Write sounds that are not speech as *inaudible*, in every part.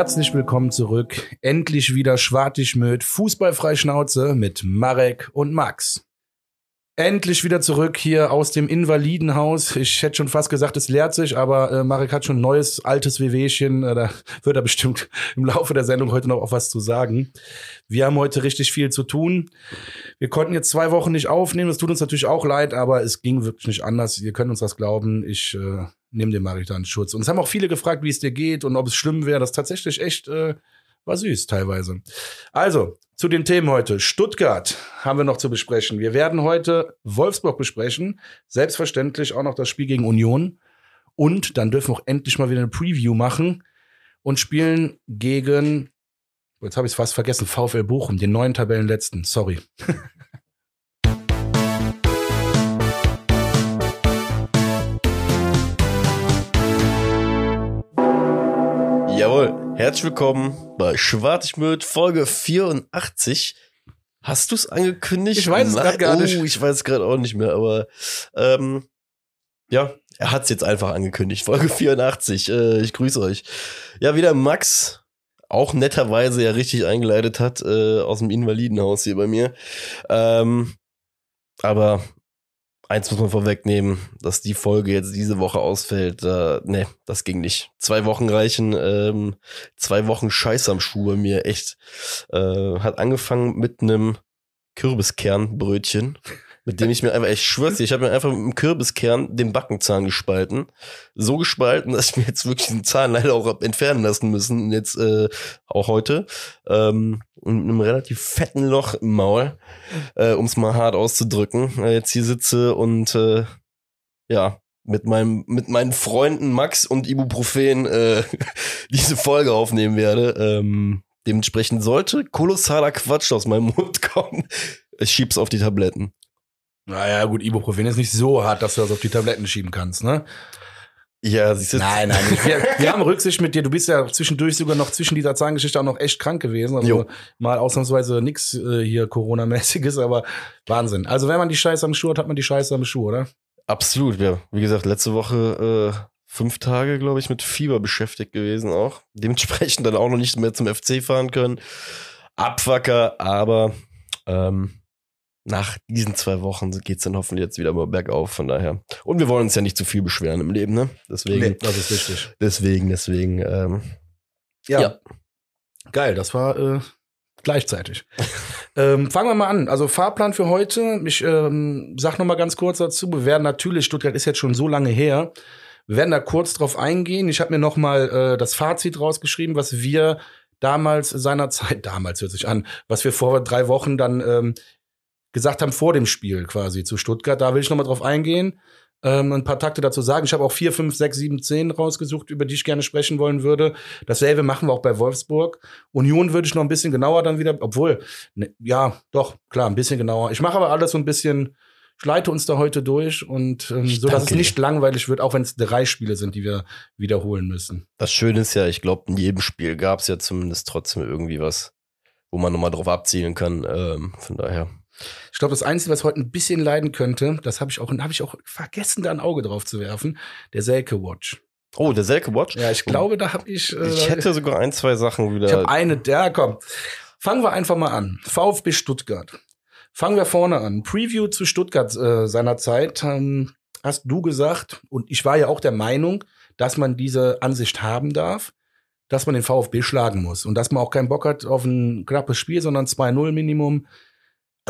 Herzlich willkommen zurück. Endlich wieder Schwartig mit Fußballfrei Schnauze mit Marek und Max. Endlich wieder zurück hier aus dem Invalidenhaus. Ich hätte schon fast gesagt, es leert sich, aber äh, Marek hat schon ein neues, altes Wehwehchen. Äh, da *laughs* wird er bestimmt im Laufe der Sendung heute noch auch was zu sagen. Wir haben heute richtig viel zu tun. Wir konnten jetzt zwei Wochen nicht aufnehmen. Das tut uns natürlich auch leid, aber es ging wirklich nicht anders. Ihr könnt uns das glauben. Ich äh, nehme den Marek da in Schutz. Und es haben auch viele gefragt, wie es dir geht und ob es schlimm wäre. Das tatsächlich echt äh, war süß teilweise. Also, zu den Themen heute. Stuttgart haben wir noch zu besprechen. Wir werden heute Wolfsburg besprechen. Selbstverständlich auch noch das Spiel gegen Union. Und dann dürfen wir auch endlich mal wieder eine Preview machen und spielen gegen, jetzt habe ich es fast vergessen, VfL Bochum, den neuen Tabellenletzten. Sorry. *laughs* herzlich willkommen bei Schwartigmüt Folge 84. Hast du es angekündigt? Ich weiß es gerade gar nicht. Oh, ich weiß es gerade auch nicht mehr, aber ähm, ja, er hat es jetzt einfach angekündigt. Folge 84. Äh, ich grüße euch. Ja, wieder Max, auch netterweise ja richtig eingeleitet hat äh, aus dem Invalidenhaus hier bei mir. Ähm, aber eins muss man vorwegnehmen, dass die Folge jetzt diese Woche ausfällt. Äh, nee, das ging nicht. Zwei Wochen reichen, ähm, zwei Wochen Scheiß am Schuh bei mir, echt. Äh, hat angefangen mit einem Kürbiskernbrötchen mit dem ich mir einfach, ich schwör's dir, ich habe mir einfach mit einem Kürbiskern den Backenzahn gespalten. So gespalten, *laughs* dass ich mir jetzt wirklich den Zahn leider auch entfernen lassen müssen. Und jetzt äh, auch heute. Ähm, mit einem relativ fetten Loch im Maul, äh, um es mal hart auszudrücken. Äh, jetzt hier sitze und äh, ja, mit meinem mit meinen Freunden Max und Ibuprofen äh, *laughs* diese Folge aufnehmen werde. Ähm, dementsprechend sollte kolossaler Quatsch aus meinem Mund *laughs* kommen. Ich schieb's auf die Tabletten. Naja, gut, Ibuprofen ist nicht so hart, dass du das auf die Tabletten schieben kannst, ne? Ja, siehst du. Nein, nein, nicht. Wir, *laughs* wir haben Rücksicht mit dir. Du bist ja zwischendurch sogar noch zwischen dieser Zahngeschichte auch noch echt krank gewesen. Also Jo. mal ausnahmsweise nix äh, hier Corona-mäßiges, aber Wahnsinn. Also wenn man die Scheiße am Schuh hat, hat man die Scheiße am Schuh, oder? Absolut, ja. Wie gesagt, letzte Woche äh, fünf Tage, glaube ich, mit Fieber beschäftigt gewesen auch. Dementsprechend dann auch noch nicht mehr zum FC fahren können. Abwacker, aber ähm, nach diesen zwei Wochen geht's dann hoffentlich jetzt wieder mal bergauf, von daher. Und wir wollen uns ja nicht zu viel beschweren im Leben, ne? Deswegen, das ist richtig. deswegen, deswegen, ähm, Ja. Ja. Geil, das war äh, gleichzeitig. *laughs* ähm, fangen wir mal an. Also Fahrplan für heute. Ich ähm, sag noch mal ganz kurz dazu. Wir werden natürlich, Stuttgart ist jetzt schon so lange her. Wir werden da kurz drauf eingehen. Ich habe mir noch mal äh, das Fazit rausgeschrieben, was wir damals seinerzeit, *laughs* damals hört sich an, was wir vor drei Wochen dann ähm, gesagt haben vor dem Spiel quasi zu Stuttgart. Da will ich noch mal drauf eingehen ähm, ein paar Takte dazu sagen. Ich habe auch vier, fünf, sechs, sieben, zehn rausgesucht, über die ich gerne sprechen wollen würde. Dasselbe machen wir auch bei Wolfsburg. Union würde ich noch ein bisschen genauer dann wieder, obwohl, ne, ja, doch, klar, ein bisschen genauer. Ich mache aber alles so ein bisschen, ich leite uns da heute durch und ähm, so, dass es nicht langweilig wird, auch wenn es drei Spiele sind, die wir wiederholen müssen. das Schöne ist ja, ich glaube, in jedem Spiel gab's ja zumindest trotzdem irgendwie was, wo man nochmal drauf abzielen kann. Ähm, von daher. Ich glaube, das Einzige, was heute ein bisschen leiden könnte, das habe ich auch, habe ich auch vergessen, da ein Auge drauf zu werfen, der Selke Watch. Oh, der Selke Watch? Ja, ich glaube, da habe ich. Äh, Ich hätte sogar ein, zwei Sachen wieder. Ich habe eine, ja, komm. Fangen wir einfach mal an. VfB Stuttgart. Fangen wir vorne an. Preview zu Stuttgart äh, seinerzeit. Ähm, hast du gesagt, und ich war ja auch der Meinung, dass man diese Ansicht haben darf, dass man den VfB schlagen muss und dass man auch keinen Bock hat auf ein knappes Spiel, sondern 2-0 Minimum.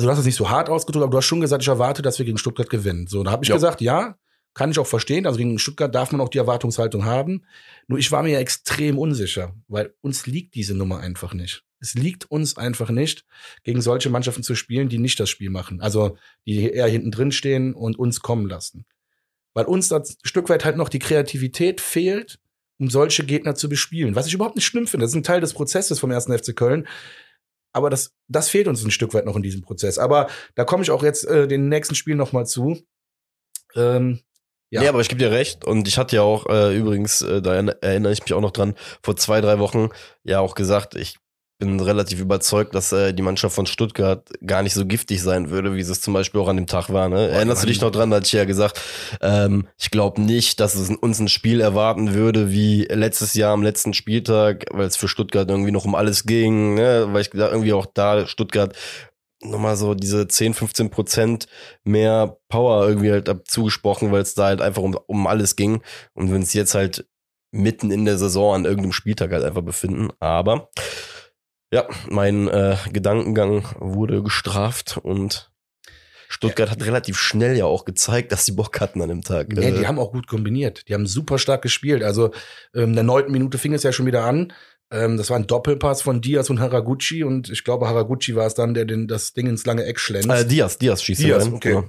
Also du hast es nicht so hart ausgedrückt, aber du hast schon gesagt, ich erwarte, dass wir gegen Stuttgart gewinnen. So, da habe ich Ja. gesagt, ja, kann ich auch verstehen. Also gegen Stuttgart darf man auch die Erwartungshaltung haben. Nur ich war mir ja extrem unsicher, weil uns liegt diese Nummer einfach nicht. Es liegt uns einfach nicht, gegen solche Mannschaften zu spielen, die nicht das Spiel machen. Also die eher hinten drin stehen und uns kommen lassen. Weil uns da ein Stück weit halt noch die Kreativität fehlt, um solche Gegner zu bespielen. Was ich überhaupt nicht schlimm finde. Das ist ein Teil des Prozesses vom ersten FC Köln. Aber das, das fehlt uns ein Stück weit noch in diesem Prozess. Aber da komme ich auch jetzt äh, den nächsten Spiel noch mal zu. Ähm, Ja. Ja. aber ich gebe dir recht. Und ich hatte ja auch äh, übrigens, äh, da erinner- erinnere ich mich auch noch dran, vor zwei, drei Wochen ja auch gesagt, ich bin relativ überzeugt, dass äh, die Mannschaft von Stuttgart gar nicht so giftig sein würde, wie es zum Beispiel auch an dem Tag war. Ne? Erinnerst du dich noch dran, da hatte ich ja gesagt, ähm, ich glaube nicht, dass es uns ein Spiel erwarten würde wie letztes Jahr am letzten Spieltag, weil es für Stuttgart irgendwie noch um alles ging, ne? weil ich gesagt irgendwie auch da Stuttgart nochmal so diese 10, 15 Prozent mehr Power irgendwie halt zugesprochen, weil es da halt einfach um, um alles ging. Und wenn es jetzt halt mitten in der Saison an irgendeinem Spieltag halt einfach befinden. Aber ja, mein äh, Gedankengang wurde gestraft und Stuttgart ja. hat relativ schnell ja auch gezeigt, dass sie Bock hatten an dem Tag. Nee, die haben auch gut kombiniert. Die haben super stark gespielt. Also ähm, in der neunten Minute fing es ja schon wieder an. Ähm, das war ein Doppelpass von Diaz und Haraguchi und ich glaube, Haraguchi war es dann, der den, das Ding ins lange Eck schlänzt. Äh, Diaz, Diaz schießt Diaz, rein. okay. Genau.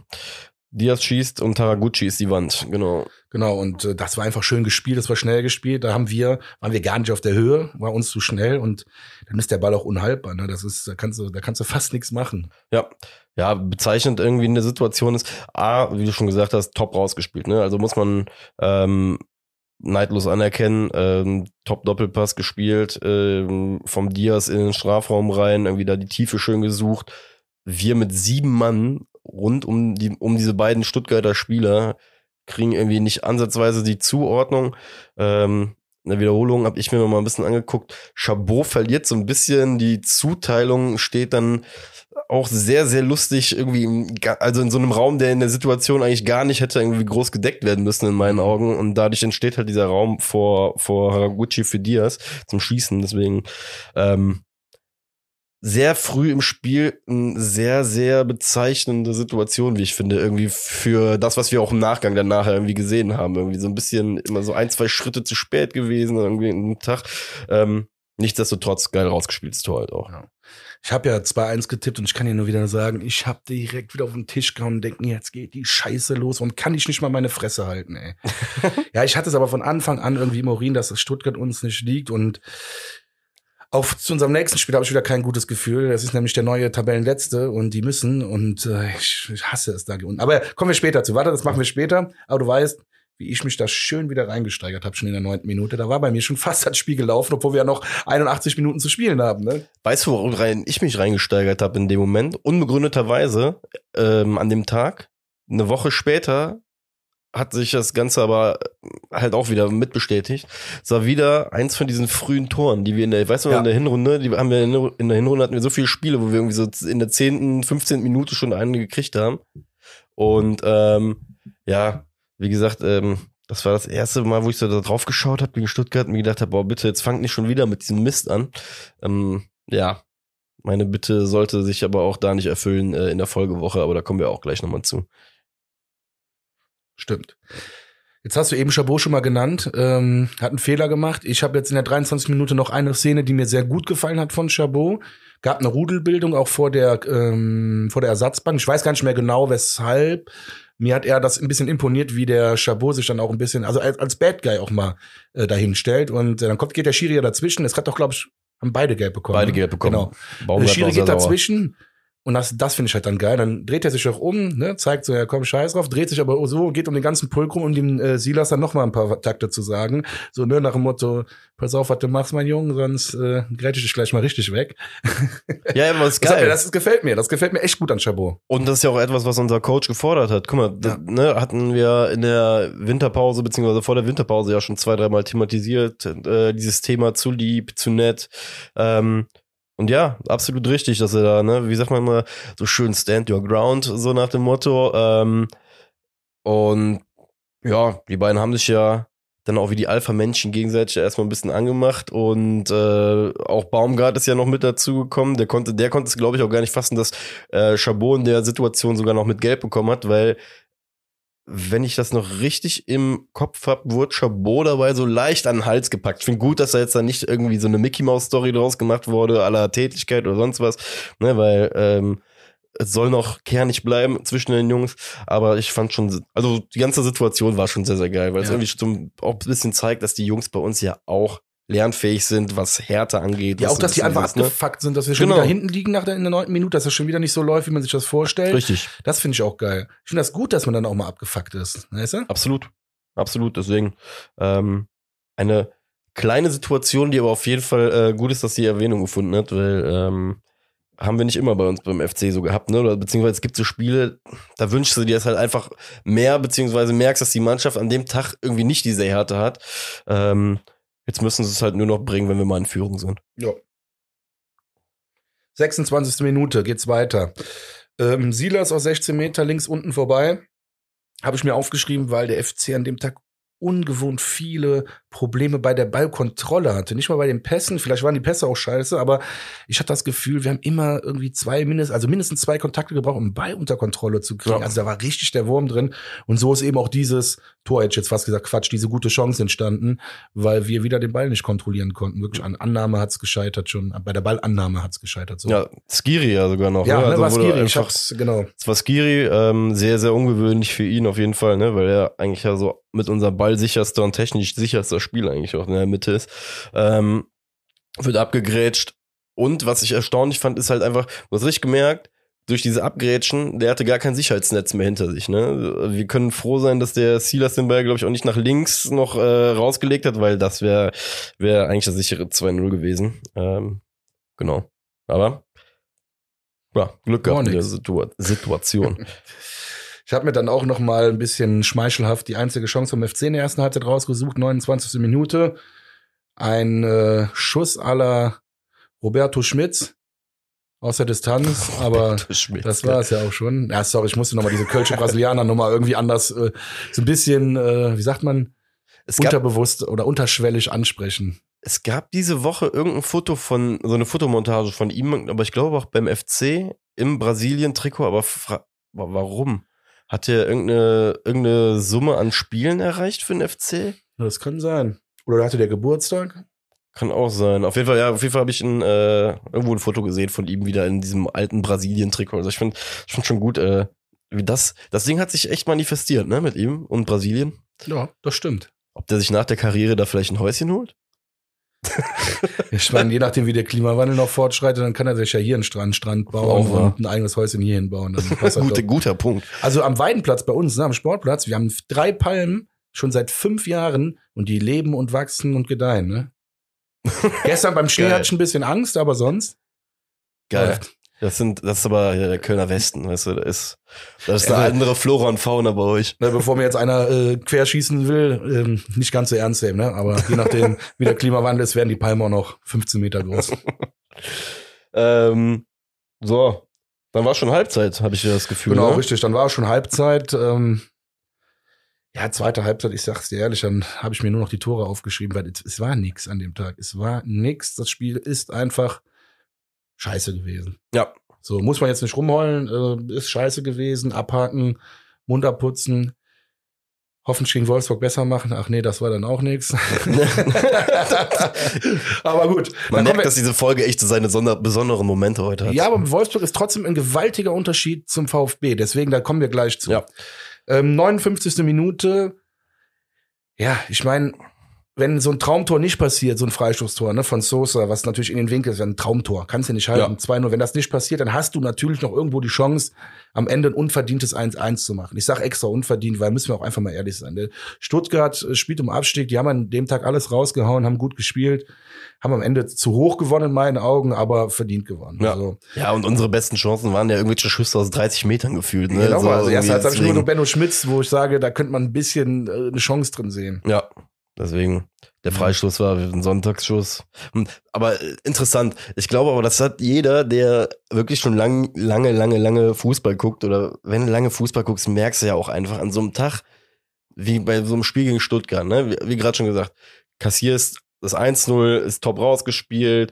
Diaz schießt und Haraguchi ist die Wand, genau. Genau, und äh, das war einfach schön gespielt, das war schnell gespielt. Da haben wir, waren wir gar nicht auf der Höhe, war uns zu schnell und dann ist der Ball auch unhaltbar. Ne? Das ist, da kannst du, da kannst du fast nichts machen. Ja, ja, bezeichnend irgendwie in der Situation ist, A, wie du schon gesagt hast, top rausgespielt. Ne? Also muss man ähm, neidlos anerkennen. Ähm, top Doppelpass gespielt, ähm, vom Diaz in den Strafraum rein, irgendwie da die Tiefe schön gesucht. Wir mit sieben Mann rund um, die, um diese beiden Stuttgarter Spieler kriegen irgendwie nicht ansatzweise die Zuordnung. Ähm, in der Wiederholung habe ich mir noch mal ein bisschen angeguckt. Chabot verliert so ein bisschen die Zuteilung, steht dann auch sehr, sehr lustig irgendwie, also in so einem Raum, der in der Situation eigentlich gar nicht hätte irgendwie groß gedeckt werden müssen in meinen Augen und dadurch entsteht halt dieser Raum vor, vor Haraguchi für Diaz zum Schießen, deswegen, ähm, sehr früh im Spiel eine sehr, sehr bezeichnende Situation, wie ich finde, irgendwie für das, was wir auch im Nachgang dann nachher irgendwie gesehen haben. Irgendwie so ein bisschen immer so ein, zwei Schritte zu spät gewesen, irgendwie einen Tag. Ähm, nichtsdestotrotz geil rausgespieltes Tor halt auch. Ja. Ich habe ja 2-1 getippt und ich kann dir nur wieder sagen, ich habe direkt wieder auf den Tisch gehauen und denken, jetzt geht die Scheiße los und kann ich nicht mal meine Fresse halten, ey. *laughs* ja, ich hatte es aber von Anfang an irgendwie im Urin, dass das Stuttgart uns nicht liegt und auf zu unserem nächsten Spiel habe ich wieder kein gutes Gefühl. Das ist nämlich der neue Tabellenletzte und die müssen und äh, ich, ich hasse es da unten. Aber kommen wir später zu. Warte, das machen wir später. Aber du weißt, wie ich mich da schön wieder reingesteigert habe, schon in der neunten Minute. Da war bei mir schon fast das Spiel gelaufen, obwohl wir ja noch 81 Minuten zu spielen haben. Ne? Weißt du, worin ich mich reingesteigert habe in dem Moment? Unbegründeterweise ähm, an dem Tag, eine Woche später, hat sich das Ganze aber halt auch wieder mitbestätigt. Es war wieder eins von diesen frühen Toren, die wir in der, weißt du, ja. in der Hinrunde, die haben wir in der Hinrunde hatten wir so viele Spiele, wo wir irgendwie so in der zehnten, 15. Minute schon einen gekriegt haben. Und ähm, ja, wie gesagt, ähm, das war das erste Mal, wo ich so da drauf geschaut habe gegen Stuttgart und mir gedacht habe, boah, bitte, jetzt fangt nicht schon wieder mit diesem Mist an. Ähm, ja, meine Bitte sollte sich aber auch da nicht erfüllen äh, in der Folgewoche, aber da kommen wir auch gleich nochmal zu. Stimmt. Jetzt hast du eben Chabot schon mal genannt, ähm, hat einen Fehler gemacht. Ich habe jetzt in der 23 Minute noch eine Szene, die mir sehr gut gefallen hat von Chabot. Gab eine Rudelbildung auch vor der ähm, vor der Ersatzbank. Ich weiß gar nicht mehr genau, weshalb. Mir hat er das ein bisschen imponiert, wie der Chabot sich dann auch ein bisschen, also als, als Bad Guy auch mal äh, dahin stellt. Und äh, dann kommt, geht der Schiri ja dazwischen. Es hat doch, glaube ich, haben beide Gelb bekommen. Beide ne? Gelb bekommen. Genau. Baumgart der Schiri geht dazwischen. Sauer. Und das, das finde ich halt dann geil. Dann dreht er sich auch um, ne, zeigt so, ja komm, scheiß drauf, dreht sich aber so, geht um den ganzen Pulk rum, um dem äh, Silas dann noch mal ein paar Takte zu sagen. So, ne, nach dem Motto, pass auf, was du machst, mein Junge, sonst äh, grätsch ich dich gleich mal richtig weg. *laughs* Ja, aber das ist geil. Das, das, gefällt mir, das gefällt mir echt gut an Chabot. Und das ist ja auch etwas, was unser Coach gefordert hat. Guck mal, das, ne, hatten wir in der Winterpause, beziehungsweise vor der Winterpause ja schon zwei, dreimal thematisiert, äh, dieses Thema zu lieb, zu nett. Ähm, und ja, absolut richtig, dass er da, ne, wie sagt man immer, so schön stand your ground, so nach dem Motto. Ähm, und ja, die beiden haben sich ja dann auch wie die Alpha-Männchen gegenseitig erstmal ein bisschen angemacht und äh, auch Baumgart ist ja noch mit dazu gekommen. Der konnte, der konnte es, glaube ich, auch gar nicht fassen, dass äh, Chabot in der Situation sogar noch mit Gelb bekommen hat, weil wenn ich das noch richtig im Kopf habe, wurde Chabot dabei so leicht an den Hals gepackt. Ich finde gut, dass da jetzt da nicht irgendwie so eine Mickey Mouse Story draus gemacht wurde, aller Tätigkeit oder sonst was, ne, weil ähm, es soll noch kernig bleiben zwischen den Jungs, aber ich fand schon, also die ganze Situation war schon sehr, sehr geil, weil ja. es irgendwie schon auch ein bisschen zeigt, dass die Jungs bei uns ja auch lernfähig sind, was Härte angeht. Ja, auch, dass die einfach ist, ne? abgefuckt sind, dass wir schon genau. wieder hinten liegen nach der, in der neunten Minute, dass das schon wieder nicht so läuft, wie man sich das vorstellt. Richtig. Das finde ich auch geil. Ich finde das gut, dass man dann auch mal abgefuckt ist. Weißt du? Absolut. Absolut. Deswegen ähm, eine kleine Situation, die aber auf jeden Fall äh, gut ist, dass sie Erwähnung gefunden hat, weil ähm, haben wir nicht immer bei uns beim FC so gehabt, ne? Oder beziehungsweise es gibt so Spiele, da wünschst du dir das halt einfach mehr, beziehungsweise merkst, dass die Mannschaft an dem Tag irgendwie nicht diese Härte hat. Ähm, jetzt müssen sie es halt nur noch bringen, wenn wir mal in Führung sind. Ja. 26. Minute geht's weiter. Ähm, Silas aus 16 Meter links unten vorbei. Habe ich mir aufgeschrieben, weil der FC an dem Tag ungewohnt viele Probleme bei der Ballkontrolle hatte. Nicht mal bei den Pässen, vielleicht waren die Pässe auch scheiße, aber ich hatte das Gefühl, wir haben immer irgendwie zwei, mindestens, also mindestens zwei Kontakte gebraucht, um den Ball unter Kontrolle zu kriegen. Ja. Also da war richtig der Wurm drin. Und so ist eben auch dieses Tor, hätte ich jetzt fast gesagt, Quatsch, diese gute Chance entstanden, weil wir wieder den Ball nicht kontrollieren konnten. Wirklich an Annahme hat's gescheitert schon, bei der Ballannahme hat's gescheitert. So. Ja, Skiri ja sogar noch. ja ne? ne, war wo du Skiri, ich einfach- hab's, genau. Es war Skiri, ähm, sehr, sehr ungewöhnlich für ihn auf jeden Fall, ne? weil er eigentlich ja so mit unser ballsicherster und technisch sicherster Spieler eigentlich auch in der Mitte ist. Ähm, wird abgegrätscht. Und was ich erstaunlich fand, ist halt einfach, du hast richtig gemerkt, durch diese Abgrätschen, der hatte gar kein Sicherheitsnetz mehr hinter sich. Ne? Wir können froh sein, dass der Silas den Ball, glaube ich, auch nicht nach links noch äh, rausgelegt hat, weil das wäre wär eigentlich das sichere 2-0 gewesen. Ähm, genau. Aber ja, Glück gehabt in der. Situa Situation. *laughs* Ich habe mir dann auch noch mal ein bisschen schmeichelhaft die einzige Chance vom FC in der ersten Halbzeit rausgesucht, 29. Minute. Ein äh, Schuss aller Roberto Schmitz aus der Distanz, *laughs* aber Schmitz, das war es ja auch schon. Ja, sorry, ich musste noch mal diese kölsche Brasilianer noch mal irgendwie anders äh, so ein bisschen, äh, wie sagt man, Es unterbewusst oder unterschwellig ansprechen. es gab diese Woche irgendein Foto von, so eine Fotomontage von ihm, aber ich glaube auch beim FC im Brasilien-Trikot, aber fra- wa- warum? Hat er irgendeine, irgendeine Summe an Spielen erreicht für den FC? Das kann sein. Oder hatte der Geburtstag? Kann auch sein. Auf jeden Fall, ja, auf jeden Fall habe ich ein, äh, irgendwo ein Foto gesehen von ihm wieder in diesem alten Brasilien-Trikot. Also ich finde ich find schon gut, äh, wie das, das Ding hat sich echt manifestiert, ne, mit ihm und Brasilien. Ja, das stimmt. Ob der sich nach der Karriere da vielleicht ein Häuschen holt? Ich meine, je nachdem, wie der Klimawandel noch fortschreitet, dann kann er sich ja hier einen Strand, Strand bauen wahr. und ein eigenes Häuschen hier hinbauen. Dann passt das Gute, guter Punkt. Also am Weidenplatz bei uns, ne, am Sportplatz, wir haben drei Palmen schon seit fünf Jahren und die leben und wachsen und gedeihen. Ne? *laughs* Gestern beim Schnee hatte ich ein bisschen Angst, aber sonst. Geil. läuft. Das sind, das ist aber der Kölner Westen, weißt du, da ist, das ist eine aber- andere Flora und Fauna bei euch. Ne, bevor mir jetzt einer äh, querschießen will, ähm, nicht ganz so ernst nehmen, ne? aber je nachdem, *laughs* wie der Klimawandel ist, werden die Palmen auch noch 15 Meter groß. *laughs* Ähm, so, dann war schon Halbzeit, habe ich das Gefühl. Genau, ne? richtig. Dann war schon Halbzeit. Ähm, ja, zweite Halbzeit, ich sag's dir ehrlich, dann habe ich mir nur noch die Tore aufgeschrieben, weil es, es war nix an dem Tag. Es war nix. Das Spiel ist einfach scheiße gewesen. Ja. So, muss man jetzt nicht rumheulen, äh, ist scheiße gewesen, abhaken, Mund abputzen. Hoffentlich gegen Wolfsburg besser machen. Ach nee, das war dann auch nix. *laughs* aber gut. Man merkt, dass diese Folge echt seine sonder besonderen Momente heute hat. ja, aber Wolfsburg ist trotzdem ein gewaltiger Unterschied zum VfB. Deswegen, da kommen wir gleich zu. Ja. Ähm, 59. Minute. Ja, ich meine, wenn so ein Traumtor nicht passiert, so ein Freistoßtor ne, von Sosa, was natürlich in den Winkel ist, ein Traumtor, kannst du nicht halten. Ja. 2-0. Wenn das nicht passiert, dann hast du natürlich noch irgendwo die Chance, am Ende ein unverdientes 1-1 zu machen. Ich sage extra unverdient, weil müssen wir auch einfach mal ehrlich sein. Der Stuttgart äh, spielt um Abstieg, die haben an dem Tag alles rausgehauen, haben gut gespielt, haben am Ende zu hoch gewonnen in meinen Augen, aber verdient gewonnen. Ja. Also, Ja, und unsere besten Chancen waren ja irgendwelche Schüsse aus 30 Metern gefühlt. Ne? Genau, So also erst habe ich nur deswegen- Benno Schmitz, wo ich sage, da könnte man ein bisschen äh, eine Chance drin sehen. Ja, deswegen. Der Freistoß war ein Sonntagsschuss. Hm, Aber äh, interessant. Ich glaube aber, das hat jeder, der wirklich schon lang, lange, lange, lange Fußball guckt oder wenn du lange Fußball guckst, merkst du ja auch einfach an so einem Tag, wie bei so einem Spiel gegen Stuttgart, ne? Wie, wie gerade schon gesagt, kassierst das 1-0, ist top rausgespielt,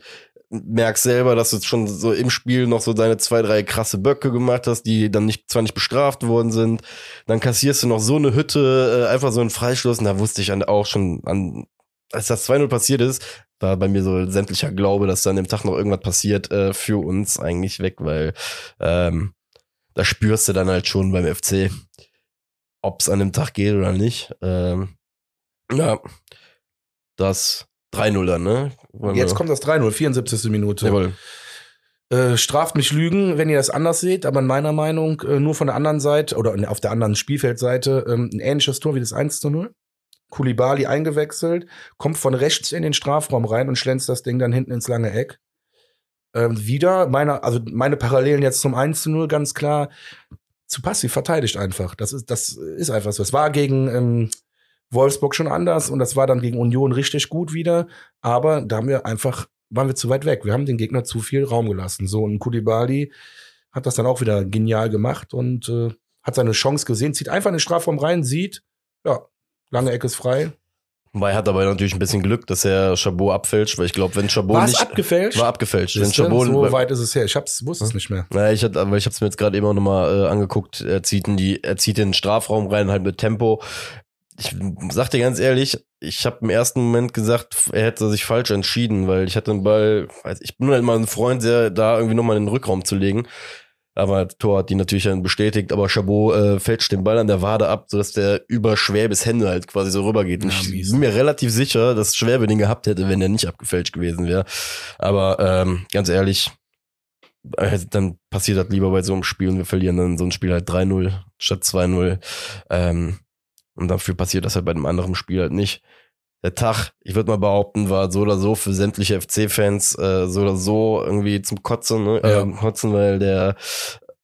merkst selber, dass du schon so im Spiel noch so deine zwei, drei krasse Böcke gemacht hast, die dann nicht, zwar nicht bestraft worden sind. Dann kassierst du noch so eine Hütte, äh, einfach so einen Freistoß. Und da wusste ich auch schon an, als das 2-0 passiert ist, war bei mir so sämtlicher Glaube, dass dann dem Tag noch irgendwas passiert, äh, für uns eigentlich weg, weil ähm, da spürst du dann halt schon beim FC, ob es an dem Tag geht oder nicht. Ähm, ja, das 3-0 dann, ne? Wollen Jetzt wir- kommt das 3-0, 74. Minute. Jawohl. Äh, straft mich Lügen, wenn ihr das anders seht, aber in meiner Meinung äh, nur von der anderen Seite oder auf der anderen Spielfeldseite ähm, ein ähnliches Tor wie das 1 zu 0. Kulibali eingewechselt, kommt von rechts in den Strafraum rein und schlänzt das Ding dann hinten ins lange Eck. Ähm, wieder, meine, also meine Parallelen jetzt zum 1 zu 0 ganz klar, zu passiv verteidigt einfach. Das ist, das ist einfach so. Es war gegen ähm, Wolfsburg schon anders und das war dann gegen Union richtig gut wieder, aber da haben wir einfach, waren wir zu weit weg. Wir haben den Gegner zu viel Raum gelassen. So, ein Kulibali hat das dann auch wieder genial gemacht und äh, hat seine Chance gesehen, zieht einfach in den Strafraum rein, sieht, ja, lange Ecke ist frei. Weil hat aber natürlich ein bisschen Glück, dass er Chabot abfälscht, weil ich glaube, wenn Chabot War es nicht abgefälscht? war abgefälscht, wenn Chabot so weit ist es her. Ich hab's, wusste es nicht mehr. Naja, ich hatte, aber ich habe es mir jetzt gerade eben auch nochmal äh, angeguckt. Er zieht in die, er zieht in den Strafraum rein, halt mit Tempo. Ich sag dir ganz ehrlich, ich habe im ersten Moment gesagt, er hätte sich falsch entschieden, weil ich hatte den Ball, ich bin halt mal ein Freund, der da irgendwie nochmal in den Rückraum zu legen. Aber Tor hat die natürlich dann bestätigt, aber Chabot äh, fälscht den Ball an der Wade ab, sodass der über Schwäbes Hände halt quasi so rübergeht. Und Ja, ich bin mir relativ sicher, dass Schwäbe den gehabt hätte, wenn er nicht abgefälscht gewesen wäre. Aber ähm, ganz ehrlich, äh, dann passiert das lieber bei so einem Spiel und wir verlieren dann so ein Spiel halt 3-0 statt 2-0. Ähm, und dafür passiert das halt bei einem anderen Spiel halt nicht. Der Tag, ich würde mal behaupten, war so oder so für sämtliche FC-Fans äh, so oder so irgendwie zum Kotzen, ne? Ja. Äh, Kotzen, weil der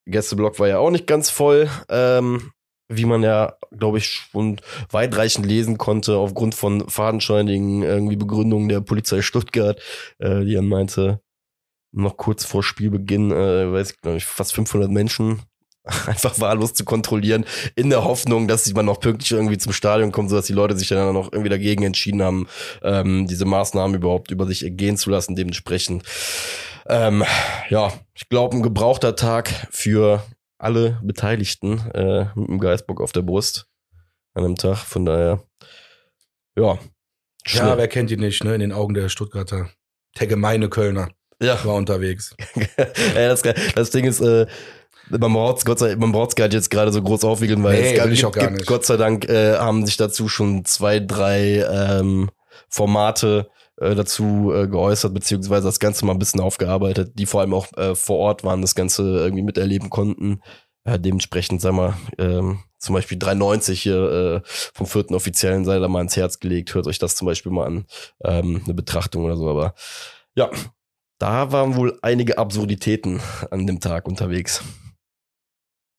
Gästeblock war ja auch nicht ganz voll, ähm, wie man ja, glaube ich, schon weitreichend lesen konnte aufgrund von fadenscheinigen irgendwie Begründungen der Polizei Stuttgart, äh, die dann meinte, noch kurz vor Spielbeginn, äh, weiß ich, glaube ich, fast 500 Menschen *laughs* einfach wahllos zu kontrollieren, in der Hoffnung, dass man noch pünktlich irgendwie zum Stadion kommt, sodass die Leute sich dann noch irgendwie dagegen entschieden haben, ähm, diese Maßnahmen überhaupt über sich ergehen zu lassen. Dementsprechend, ähm, ja, ich glaube, ein gebrauchter Tag für alle Beteiligten äh, mit dem Geistbock auf der Brust an einem Tag. Von daher, ja. Ja, schnell. wer kennt ihn nicht, ne? In den Augen der Stuttgarter. Der gemeine Kölner ja. war unterwegs. *laughs* ja, das, das Ding ist, äh, man braucht's Gott sei gar nicht jetzt gerade so groß aufwiegeln, weil Nee, es gab, will ich auch gar gibt, nicht. Gott sei Dank äh, haben sich dazu schon zwei, drei ähm, Formate äh, dazu äh, geäußert, beziehungsweise das Ganze mal ein bisschen aufgearbeitet, die vor allem auch äh, vor Ort waren, das Ganze irgendwie miterleben konnten. Äh, dementsprechend, sag mal, ähm, zum Beispiel 390 hier äh, vom vierten Offiziellen sei da mal ins Herz gelegt. Hört euch das zum Beispiel mal an. Ähm, eine Betrachtung oder so. Aber ja, da waren wohl einige Absurditäten an dem Tag unterwegs.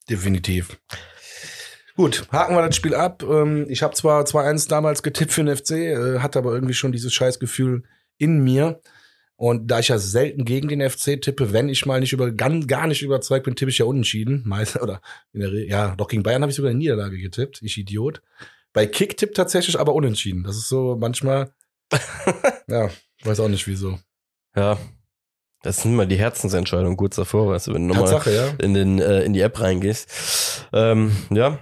Definitiv. Gut, haken wir das Spiel ab. Ähm, Ich habe zwar 2-1 damals getippt für den FC, äh, hatte aber irgendwie schon dieses Scheißgefühl in mir. Und da ich ja selten gegen den FC tippe, wenn ich mal nicht über, gar, gar nicht überzeugt bin, tippe ich ja unentschieden. *laughs* Meist, oder in der Re ja, doch gegen Bayern habe ich sogar eine Niederlage getippt. Ich Idiot. Bei Kick-Tipp tatsächlich aber unentschieden. Das ist so manchmal, *laughs* ja, weiß auch nicht wieso. Ja, das sind immer die Herzensentscheidungen kurz davor, weißt du, wenn du nochmal ja. in, den, äh, in die App reingehst. Ähm, ja.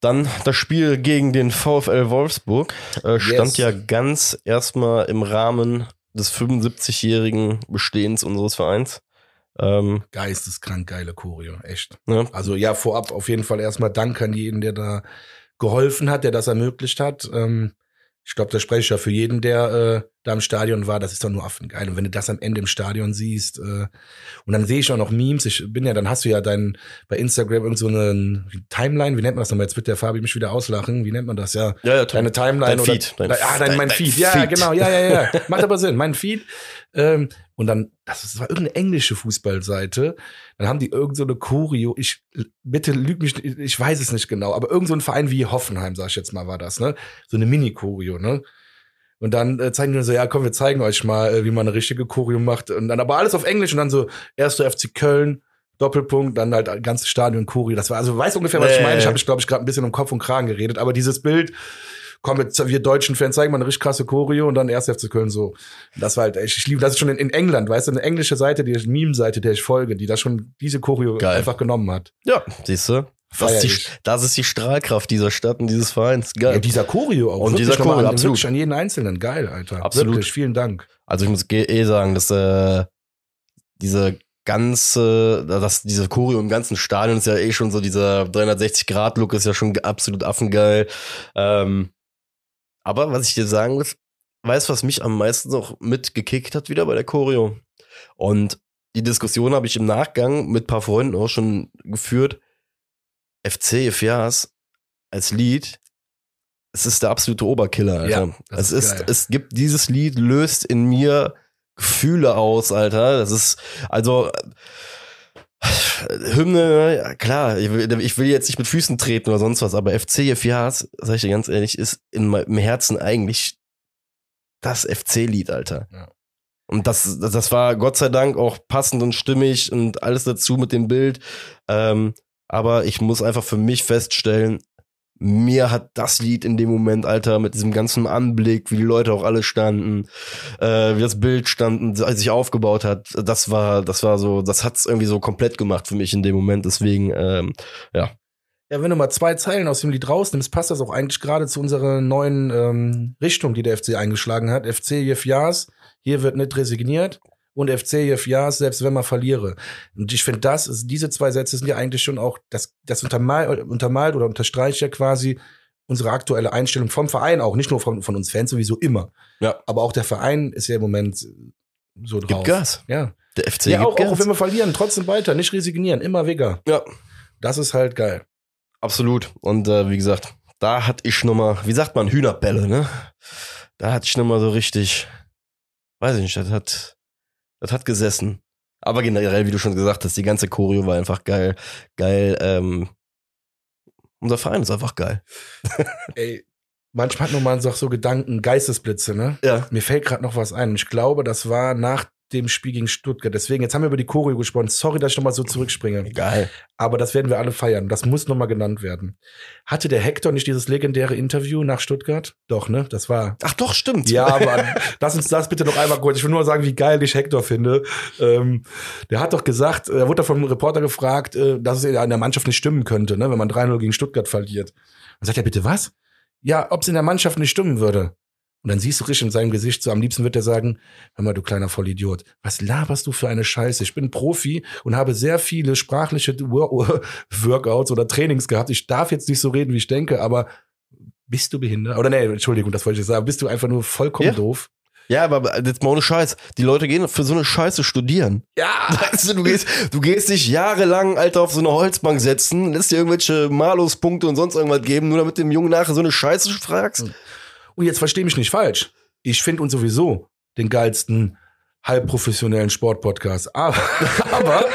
Dann das Spiel gegen den VfL Wolfsburg äh, stand Yes. ja ganz erstmal im Rahmen des 75-jährigen Bestehens unseres Vereins. Ähm, Geisteskrank geile Choreo, echt. ne? Also ja, vorab auf jeden Fall erstmal Dank an jeden, der da geholfen hat, der das ermöglicht hat. Ähm, ich glaube, da spreche ich ja für jeden, der äh, da im Stadion war. Das ist doch nur affengeil. Und wenn du das am Ende im Stadion siehst, äh, und dann sehe ich auch noch Memes. Ich bin ja, dann hast du ja dein bei Instagram irgend so eine Timeline. Wie nennt man das nochmal? Jetzt wird der Fabi mich wieder auslachen. Wie nennt man das? Ja, Ja, ja, deine Timeline Dein oder Feed, dein- ah, dein, dein- mein dein Feed. Ja, Feed. genau. Ja, ja, ja. *laughs* Macht aber Sinn. Mein Feed. Ähm, und dann, das, war irgendeine englische Fußballseite. Dann haben die irgend so eine Choreo. Ich bitte lüg mich, nicht, ich weiß es nicht genau, aber irgend so ein Verein wie Hoffenheim, sag ich jetzt mal, war das, ne? So eine Mini-Choreo, ne? Und dann äh, zeigen die so, ja, komm, wir zeigen euch mal, äh, wie man eine richtige Choreo macht. Und dann aber alles auf Englisch und dann so, erster FC Köln, Doppelpunkt, dann halt ein ganzes Stadion Choreo. Das war, also weißt ungefähr, was ich Nee. meine. Ich habe glaube ich, gerade ein bisschen um Kopf und Kragen geredet, aber dieses Bild, komm, jetzt, wir deutschen Fans zeigen mal eine richtig krasse Choreo und dann erst FC Köln so. Das war halt, echt, ich liebe, das ist schon in, in England, weißt du, eine englische Seite, die Meme-Seite, der ich folge, die da schon diese Choreo Geil. einfach genommen hat. Ja, siehst du? Das, ist die, das ist die Strahlkraft dieser Stadt und dieses Vereins. Geil. Ja, dieser Choreo auch. Und wirklich dieser Choreo, absolut. Wirklich an jeden Einzelnen. Geil, Alter. Absolut. Wirklich, vielen Dank. Also ich muss eh sagen, dass äh, diese ganze, dass diese Choreo im ganzen Stadion ist ja eh schon so dieser 360-Grad-Look ist ja schon absolut affengeil. Ähm, aber was ich dir sagen muss, weißt was mich am meisten noch mitgekickt hat wieder bei der Choreo? Und die Diskussion habe ich im Nachgang mit ein paar Freunden auch schon geführt. FC Fias als Lied es ist der absolute Oberkiller, Alter. Ja, es ist ist, es gibt dieses Lied löst in mir Gefühle aus, Alter. Das ist also äh, Hymne, ja, klar, ich will, ich will jetzt nicht mit Füßen treten oder sonst was, aber FC FIAs, sag ich dir ganz ehrlich, ist in meinem Herzen eigentlich das FC-Lied, Alter. Ja. Und das, das das war Gott sei Dank auch passend und stimmig und alles dazu mit dem Bild. Ähm, aber ich muss einfach für mich feststellen, mir hat das Lied in dem Moment, Alter, mit diesem ganzen Anblick, wie die Leute auch alle standen, äh, wie das Bild standen, sich aufgebaut hat, das war, das war so, das hat's irgendwie so komplett gemacht für mich in dem Moment. Deswegen, ähm, ja. Ja, wenn du mal zwei Zeilen aus dem Lied rausnimmst, passt das auch eigentlich gerade zu unserer neuen ähm, Richtung, die der FC eingeschlagen hat. FC Jef Jas, hier wird nicht resigniert. Und FC Jef Jas, selbst wenn man verliere. Und ich finde, das ist, diese zwei Sätze sind ja eigentlich schon auch, das, das untermalt, untermalt oder unterstreicht ja quasi unsere aktuelle Einstellung vom Verein auch, nicht nur von, von uns Fans sowieso immer. Ja. Aber auch der Verein ist ja im Moment so drauf. Gibt Gas. Ja. Der FC Ja, gibt auch, Gas. auch wenn wir verlieren, trotzdem weiter, nicht resignieren, immer Wigger. ja, Das ist halt geil. absolut. Und äh, wie gesagt, da hatte ich noch mal, wie sagt man, Hühnerbälle, ne? Da hatte ich noch mal so richtig, weiß ich nicht, das hat, das hat gesessen. Aber generell, wie du schon gesagt hast, die ganze Choreo war einfach geil. Geil, ähm, unser Verein ist einfach geil. *laughs* Ey, manchmal hat man so, so Gedanken, Geistesblitze, ne? Ja. Mir fällt gerade noch was ein. Ich glaube, das war nach dem Spiel gegen Stuttgart. Deswegen, jetzt haben wir über die Choreo gesprochen. Sorry, dass ich nochmal so zurückspringe. Geil. Aber das werden wir alle feiern. Das muss nochmal genannt werden. Hatte der Hector nicht dieses legendäre Interview nach Stuttgart? Doch, ne? Das war. Ach doch, stimmt. Ja, *laughs* aber lass uns das bitte noch einmal kurz. Ich will nur sagen, wie geil ich Hector finde. Ähm, der hat doch gesagt, er wurde vom Reporter gefragt, äh, dass es in der Mannschaft nicht stimmen könnte, ne, wenn man 3-0 gegen Stuttgart verliert. Und sagt er, bitte was? Ja, ob es in der Mannschaft nicht stimmen würde. Und dann siehst du richtig in seinem Gesicht, so am liebsten wird er sagen, hör mal, du kleiner Vollidiot, was laberst du für eine Scheiße? Ich bin Profi und habe sehr viele sprachliche Wor- Workouts oder Trainings gehabt. Ich darf jetzt nicht so reden, wie ich denke, aber bist du behindert? Oder nee, Entschuldigung, das wollte ich sagen. Bist du einfach nur vollkommen Ja. doof? Ja, aber jetzt mal ohne Scheiß. Die Leute gehen für so eine Scheiße studieren. Ja. Weißt du, du gehst, du gehst dich jahrelang, Alter, auf so eine Holzbank setzen, lässt dir irgendwelche Maluspunkte und sonst irgendwas geben, nur damit dem Jungen nachher so eine Scheiße fragst. Und jetzt versteh mich nicht falsch. Ich finde uns sowieso den geilsten halbprofessionellen Sportpodcast. *laughs* Aber, aber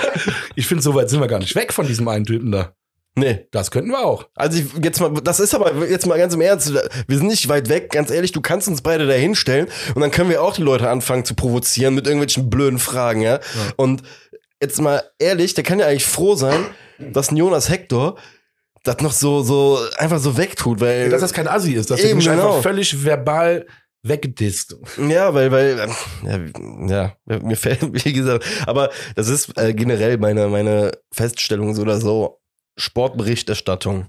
ich finde, so weit sind wir gar nicht weg von diesem einen Typen da. Nee. Das könnten wir auch. Also ich, jetzt mal, das ist aber jetzt mal ganz im Ernst, wir sind nicht weit weg, ganz ehrlich, du kannst uns beide da hinstellen und dann können wir auch die Leute anfangen zu provozieren mit irgendwelchen blöden Fragen, ja. Und jetzt mal ehrlich, der kann ja eigentlich froh sein, dass ein Jonas Hector das noch so, so einfach so wegtut, weil. Dass das kein Assi ist, dass Eben, mich genau. einfach völlig verbal weggedisst. Ja, weil, weil, ähm, ja, ja, mir fällt, *laughs* wie gesagt, aber das ist äh, generell meine, meine Feststellung so oder so. Sportberichterstattung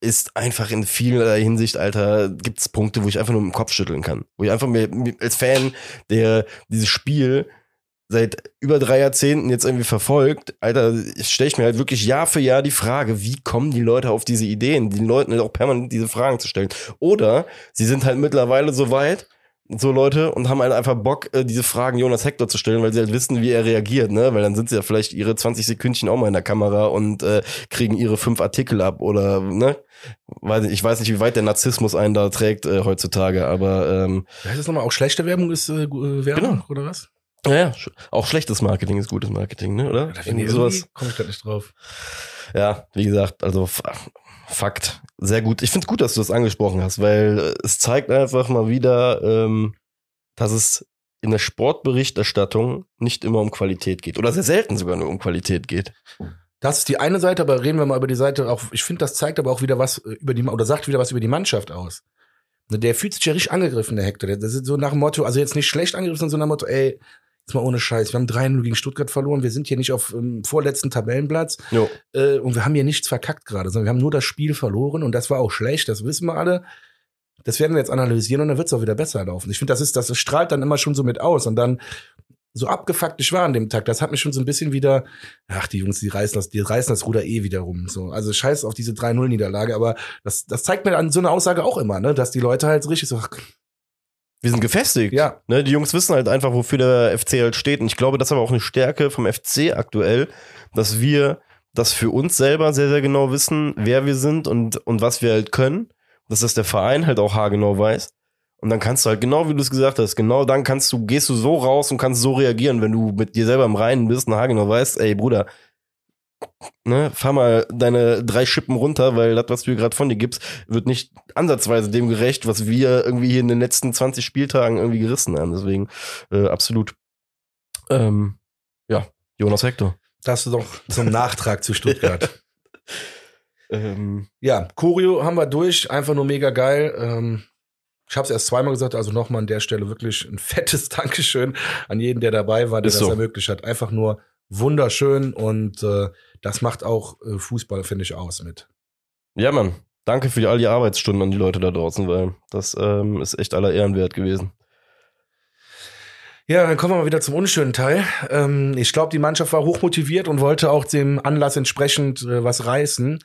ist einfach in vielerlei Hinsicht, Alter, gibt es Punkte, wo ich einfach nur mit dem Kopf schütteln kann. Wo ich einfach mir, mir als Fan, der dieses Spiel seit über drei Jahrzehnten jetzt irgendwie verfolgt, Alter, stelle ich mir halt wirklich Jahr für Jahr die Frage, wie kommen die Leute auf diese Ideen, den Leuten halt auch permanent diese Fragen zu stellen. Oder sie sind halt mittlerweile so weit, so Leute, und haben halt einfach Bock, äh, diese Fragen Jonas Hector zu stellen, weil sie halt wissen, wie er reagiert, ne? Weil dann sind sie ja vielleicht ihre 20 Sekündchen auch mal in der Kamera und äh, kriegen ihre fünf Artikel ab oder, ne? Ich weiß nicht, wie weit der Narzissmus einen da trägt äh, heutzutage, aber ähm, heißt das nochmal? Auch schlechte Werbung ist äh, äh, Werbung Genau. oder was? Naja, sch- auch schlechtes Marketing ist gutes Marketing, ne? Oder? Irgendwie sowas. Komme ich grad nicht drauf. Ja, wie gesagt, also Fakt. Sehr gut. Ich finde es gut, dass du das angesprochen hast, weil äh, es zeigt einfach mal wieder, ähm, dass es in der Sportberichterstattung nicht immer um Qualität geht. Oder sehr selten sogar nur um Qualität geht. Das ist die eine Seite, aber reden wir mal über die Seite auch. Ich finde, das zeigt aber auch wieder was äh, über die, oder sagt wieder was über die Mannschaft aus. Der fühlt sich ja richtig angegriffen, der Hector. Der- Das ist so nach dem Motto, also jetzt nicht schlecht angegriffen, sondern so nach dem Motto, ey, jetzt mal ohne Scheiß. Wir haben 3-0 gegen Stuttgart verloren. Wir sind hier nicht auf dem vorletzten Tabellenplatz. Jo. Äh, und wir haben hier nichts verkackt gerade, sondern wir haben nur das Spiel verloren und das war auch schlecht, das wissen wir alle. Das werden wir jetzt analysieren und dann wird es auch wieder besser laufen. Ich finde, das ist, das strahlt dann immer schon so mit aus und dann so abgefuckt ich war an dem Tag, das hat mich schon so ein bisschen wieder, ach, die Jungs, die reißen das, die reißen das Ruder eh wieder rum. So, also scheiß auf diese 3-0-Niederlage, aber das, das zeigt mir an so eine Aussage auch immer, ne, dass die Leute halt richtig so, ach, Wir sind gefestigt. ja, Ne, die Jungs wissen halt einfach, wofür der FC halt steht. Und ich glaube, das ist aber auch eine Stärke vom FC aktuell, dass wir das für uns selber sehr, sehr genau wissen, wer wir sind und, und was wir halt können. dass das der Verein halt auch haargenau weiß. Und dann kannst du halt, genau wie du es gesagt hast, genau dann kannst du, gehst du so raus und kannst so reagieren, wenn du mit dir selber im Reinen bist und haargenau weißt, ey Bruder, ne, fahr mal deine drei Schippen runter, weil das, was du hier gerade von dir gibst, wird nicht ansatzweise dem gerecht, was wir irgendwie hier in den letzten 20 Spieltagen irgendwie gerissen haben. Deswegen äh, absolut. Ähm, ja, Jonas Hector. Das ist doch zum Nachtrag zu Stuttgart. *laughs* Ähm, Ja, Choreo haben wir durch, einfach nur mega geil. Ähm, ich habe es erst zweimal gesagt, also nochmal an der Stelle wirklich ein fettes *laughs* Dankeschön an jeden, der dabei war, der Ist das so. ermöglicht hat. Einfach nur wunderschön und äh, das macht auch äh, Fußball, finde ich, aus mit. ja, Mann. Danke für die, all die Arbeitsstunden an die Leute da draußen, weil das ähm, ist echt aller Ehren wert gewesen. Ja, dann kommen wir mal wieder zum unschönen Teil. Ähm, ich glaube, die Mannschaft war hochmotiviert und wollte auch dem Anlass entsprechend äh, was reißen.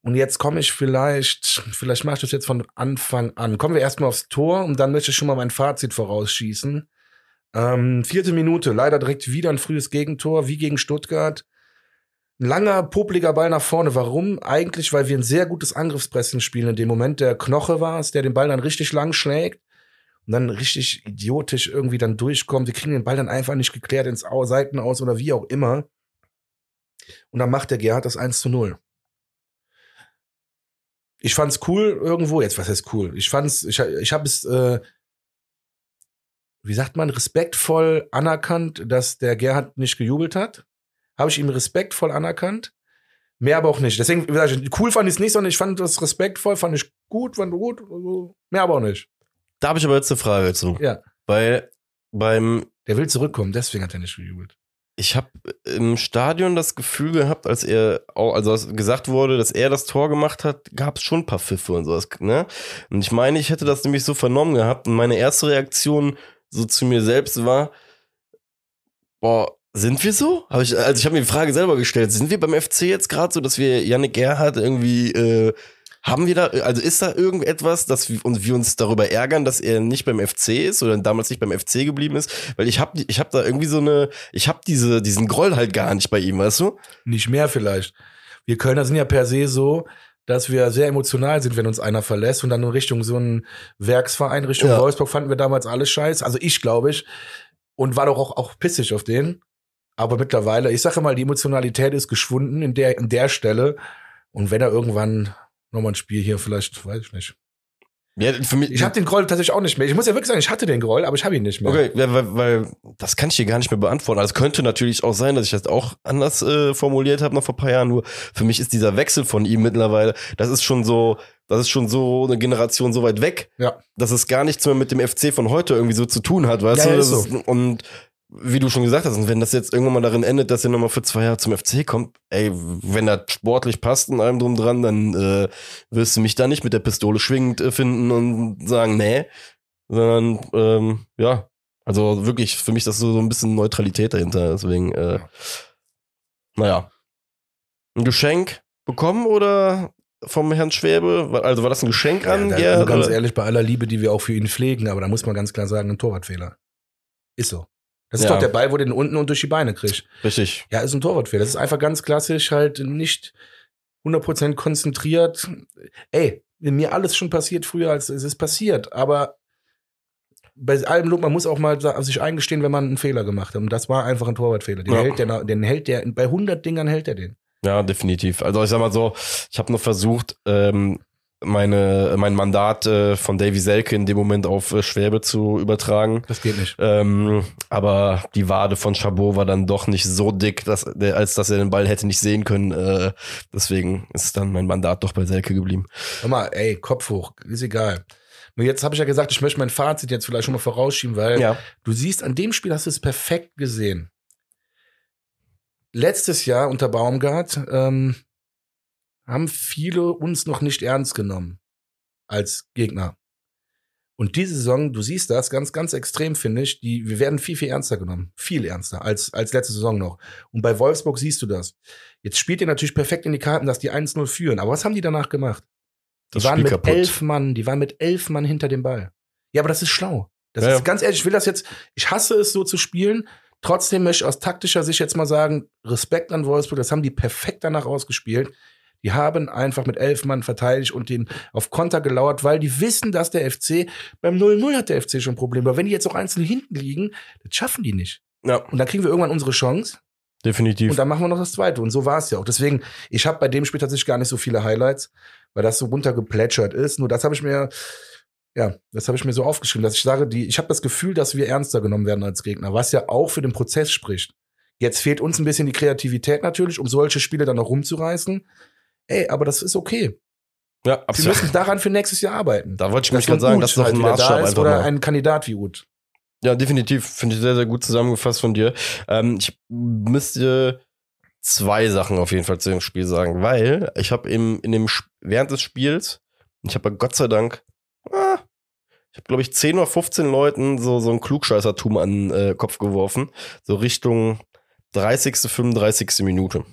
Und jetzt komme ich vielleicht, vielleicht mache ich das jetzt von Anfang an. Kommen wir erstmal aufs Tor und dann möchte ich schon mal mein Fazit vorausschießen. Ähm, vierte Minute, leider direkt wieder ein frühes Gegentor, wie gegen Stuttgart. Ein langer, popliger Ball nach vorne. Warum? Eigentlich, weil wir ein sehr gutes Angriffspressen spielen. In dem Moment der Knoche war es, der den Ball dann richtig lang schlägt und dann richtig idiotisch irgendwie dann durchkommt. Wir kriegen den Ball dann einfach nicht geklärt ins Au Seiten aus oder wie auch immer. Und dann macht der Gerhard das 1 zu 0. Ich fand's cool irgendwo. Jetzt, was heißt cool? Ich fand's, ich, ich habe es, äh, wie sagt man, respektvoll anerkannt, dass der Gerhard nicht gejubelt hat. Habe ich ihm respektvoll anerkannt. Mehr aber auch nicht. Deswegen, wie gesagt, cool fand ich es nicht, sondern ich fand das respektvoll, fand ich gut, fand gut. also Mehr aber auch nicht. Da habe ich aber jetzt eine Frage zu. Ja. Weil beim Der will zurückkommen, deswegen hat er nicht gejubelt. ich habe im Stadion das Gefühl gehabt, als er, also als gesagt wurde, dass er das Tor gemacht hat, gab es schon ein paar Pfiffe und sowas, ne? Und ich meine, ich hätte das nämlich so vernommen gehabt und meine erste Reaktion so zu mir selbst war, boah, sind wir so? Hab ich, also ich habe mir die Frage selber gestellt, sind wir beim FC jetzt gerade so, dass wir Yannick Gerhardt irgendwie äh, haben wir da, also ist da irgendetwas, dass wir, und wir uns darüber ärgern, dass er nicht beim FC ist oder damals nicht beim FC geblieben ist? Weil ich habe ich hab da irgendwie so eine, ich habe diese, diesen Groll halt gar nicht bei ihm, weißt du? Nicht mehr vielleicht. Wir Kölner sind ja per se so, dass wir sehr emotional sind, wenn uns einer verlässt und dann in Richtung so einen Werksverein, Richtung Ja. Wolfsburg fanden wir damals alles scheiße. Also ich glaube ich. Und war doch auch, auch pissig auf den. Aber mittlerweile, ich sage mal, die Emotionalität ist geschwunden in der, in der Stelle. Und wenn er irgendwann nochmal ein Spiel hier vielleicht, weiß ich nicht. Ja, für mich. Ich habe den Groll tatsächlich auch nicht mehr. Ich muss ja wirklich sagen, ich hatte den Groll, aber ich habe ihn nicht mehr. Okay, ja, weil, weil das kann ich dir gar nicht mehr beantworten. Also es könnte natürlich auch sein, dass ich das auch anders äh, formuliert habe noch vor ein paar Jahren. Nur für mich ist dieser Wechsel von ihm mittlerweile, das ist schon so, das ist schon so eine Generation so weit weg, Ja. dass es gar nichts mehr mit dem FC von heute irgendwie so zu tun hat, weißt Ja, du? ja, ist, und wie du schon gesagt hast, und wenn das jetzt irgendwann mal darin endet, dass er nochmal für zwei Jahre zum FC kommt, ey, wenn das sportlich passt und allem drum dran, dann äh, wirst du mich da nicht mit der Pistole schwingend äh, finden und sagen, nee, sondern ähm, ja, also wirklich für mich das so, so ein bisschen Neutralität dahinter. Deswegen, äh, naja. Ein Geschenk bekommen oder vom Herrn Schwäbe? Also war das ein Geschenk an? Ja, da, Gerhard, also ganz oder? ehrlich, bei aller Liebe, die wir auch für ihn pflegen, aber da muss man ganz klar sagen, ein Torwartfehler. Ist so. Das ist Ja. doch der Ball, wo den unten und durch die Beine kriegt. Richtig. Ja, ist ein Torwartfehler. Das ist einfach ganz klassisch, halt nicht 100% konzentriert. Ey, mir alles schon passiert früher, als es ist passiert. Aber bei allem Lob, man muss auch mal sich eingestehen, wenn man einen Fehler gemacht hat. Und das war einfach ein Torwartfehler. Den Ja. hält der, den hält der, bei 100 Dingern hält er den. Ja, definitiv. Also ich sag mal so, ich habe noch versucht, ähm, meine, mein Mandat äh, von Davy Selke in dem Moment auf äh, Schwäbe zu übertragen. Das geht nicht. Ähm, aber die Wade von Chabot war dann doch nicht so dick, dass, der, als dass er den Ball hätte nicht sehen können. Äh, deswegen ist dann mein Mandat doch bei Selke geblieben. Hör mal, ey, Kopf hoch, ist egal. Nur jetzt habe ich ja gesagt, ich möchte mein Fazit jetzt vielleicht schon mal vorausschieben, weil Ja. du siehst, an dem Spiel hast du es perfekt gesehen. Letztes Jahr unter Baumgart ähm, haben viele uns noch nicht ernst genommen als Gegner. Und diese Saison, du siehst das ganz, ganz extrem, finde ich. Die, wir werden viel, viel ernster genommen. Viel ernster als, als letzte Saison noch. Und bei Wolfsburg siehst du das. Jetzt spielt ihr natürlich perfekt in die Karten, dass die 1-0 führen. Aber was haben die danach gemacht? Die Das waren Spiel mit kaputt. elf Mann, die waren mit elf Mann hinter dem Ball. Ja, aber das ist schlau. Das Ja, ist ganz ehrlich, ich will das jetzt, ich hasse es so zu spielen. Trotzdem möchte ich aus taktischer Sicht jetzt mal sagen, Respekt an Wolfsburg, das haben die perfekt danach ausgespielt. Die haben einfach mit elf Mann verteidigt und den auf Konter gelauert, weil die wissen, dass der FC beim 0-0 hat der FC schon Probleme. Aber wenn die jetzt auch einzeln hinten liegen, das schaffen die nicht. Ja, Und dann kriegen wir irgendwann unsere Chance definitiv. und dann machen wir noch das zweite. Und so war es ja auch. Deswegen, ich habe bei dem Spiel tatsächlich gar nicht so viele Highlights, weil das so runtergeplätschert ist. Nur das habe ich mir, ja, das habe ich mir so aufgeschrieben, dass ich sage, die, ich habe das Gefühl, dass wir ernster genommen werden als Gegner, was ja auch für den Prozess spricht. Jetzt fehlt uns ein bisschen die Kreativität natürlich, um solche Spiele dann noch rumzureißen. Ey, aber das ist okay. ja, Wir absolut. müssen daran für nächstes Jahr arbeiten. Da wollte ich Dass mich gerade sagen, das ist doch Uth ein Maßstab ist einfach oder mal. ein Kandidat wie Uth. Ja, definitiv. Finde ich sehr, sehr gut zusammengefasst von dir. Ähm, ich müsste zwei Sachen auf jeden Fall zu dem Spiel sagen, weil ich habe im in dem während des Spiels, ich habe Gott sei Dank, ah, ich habe glaube ich 10 oder 15 Leuten so so ein Klugscheißertum an äh, Kopf geworfen, so Richtung 30. 35. Minute.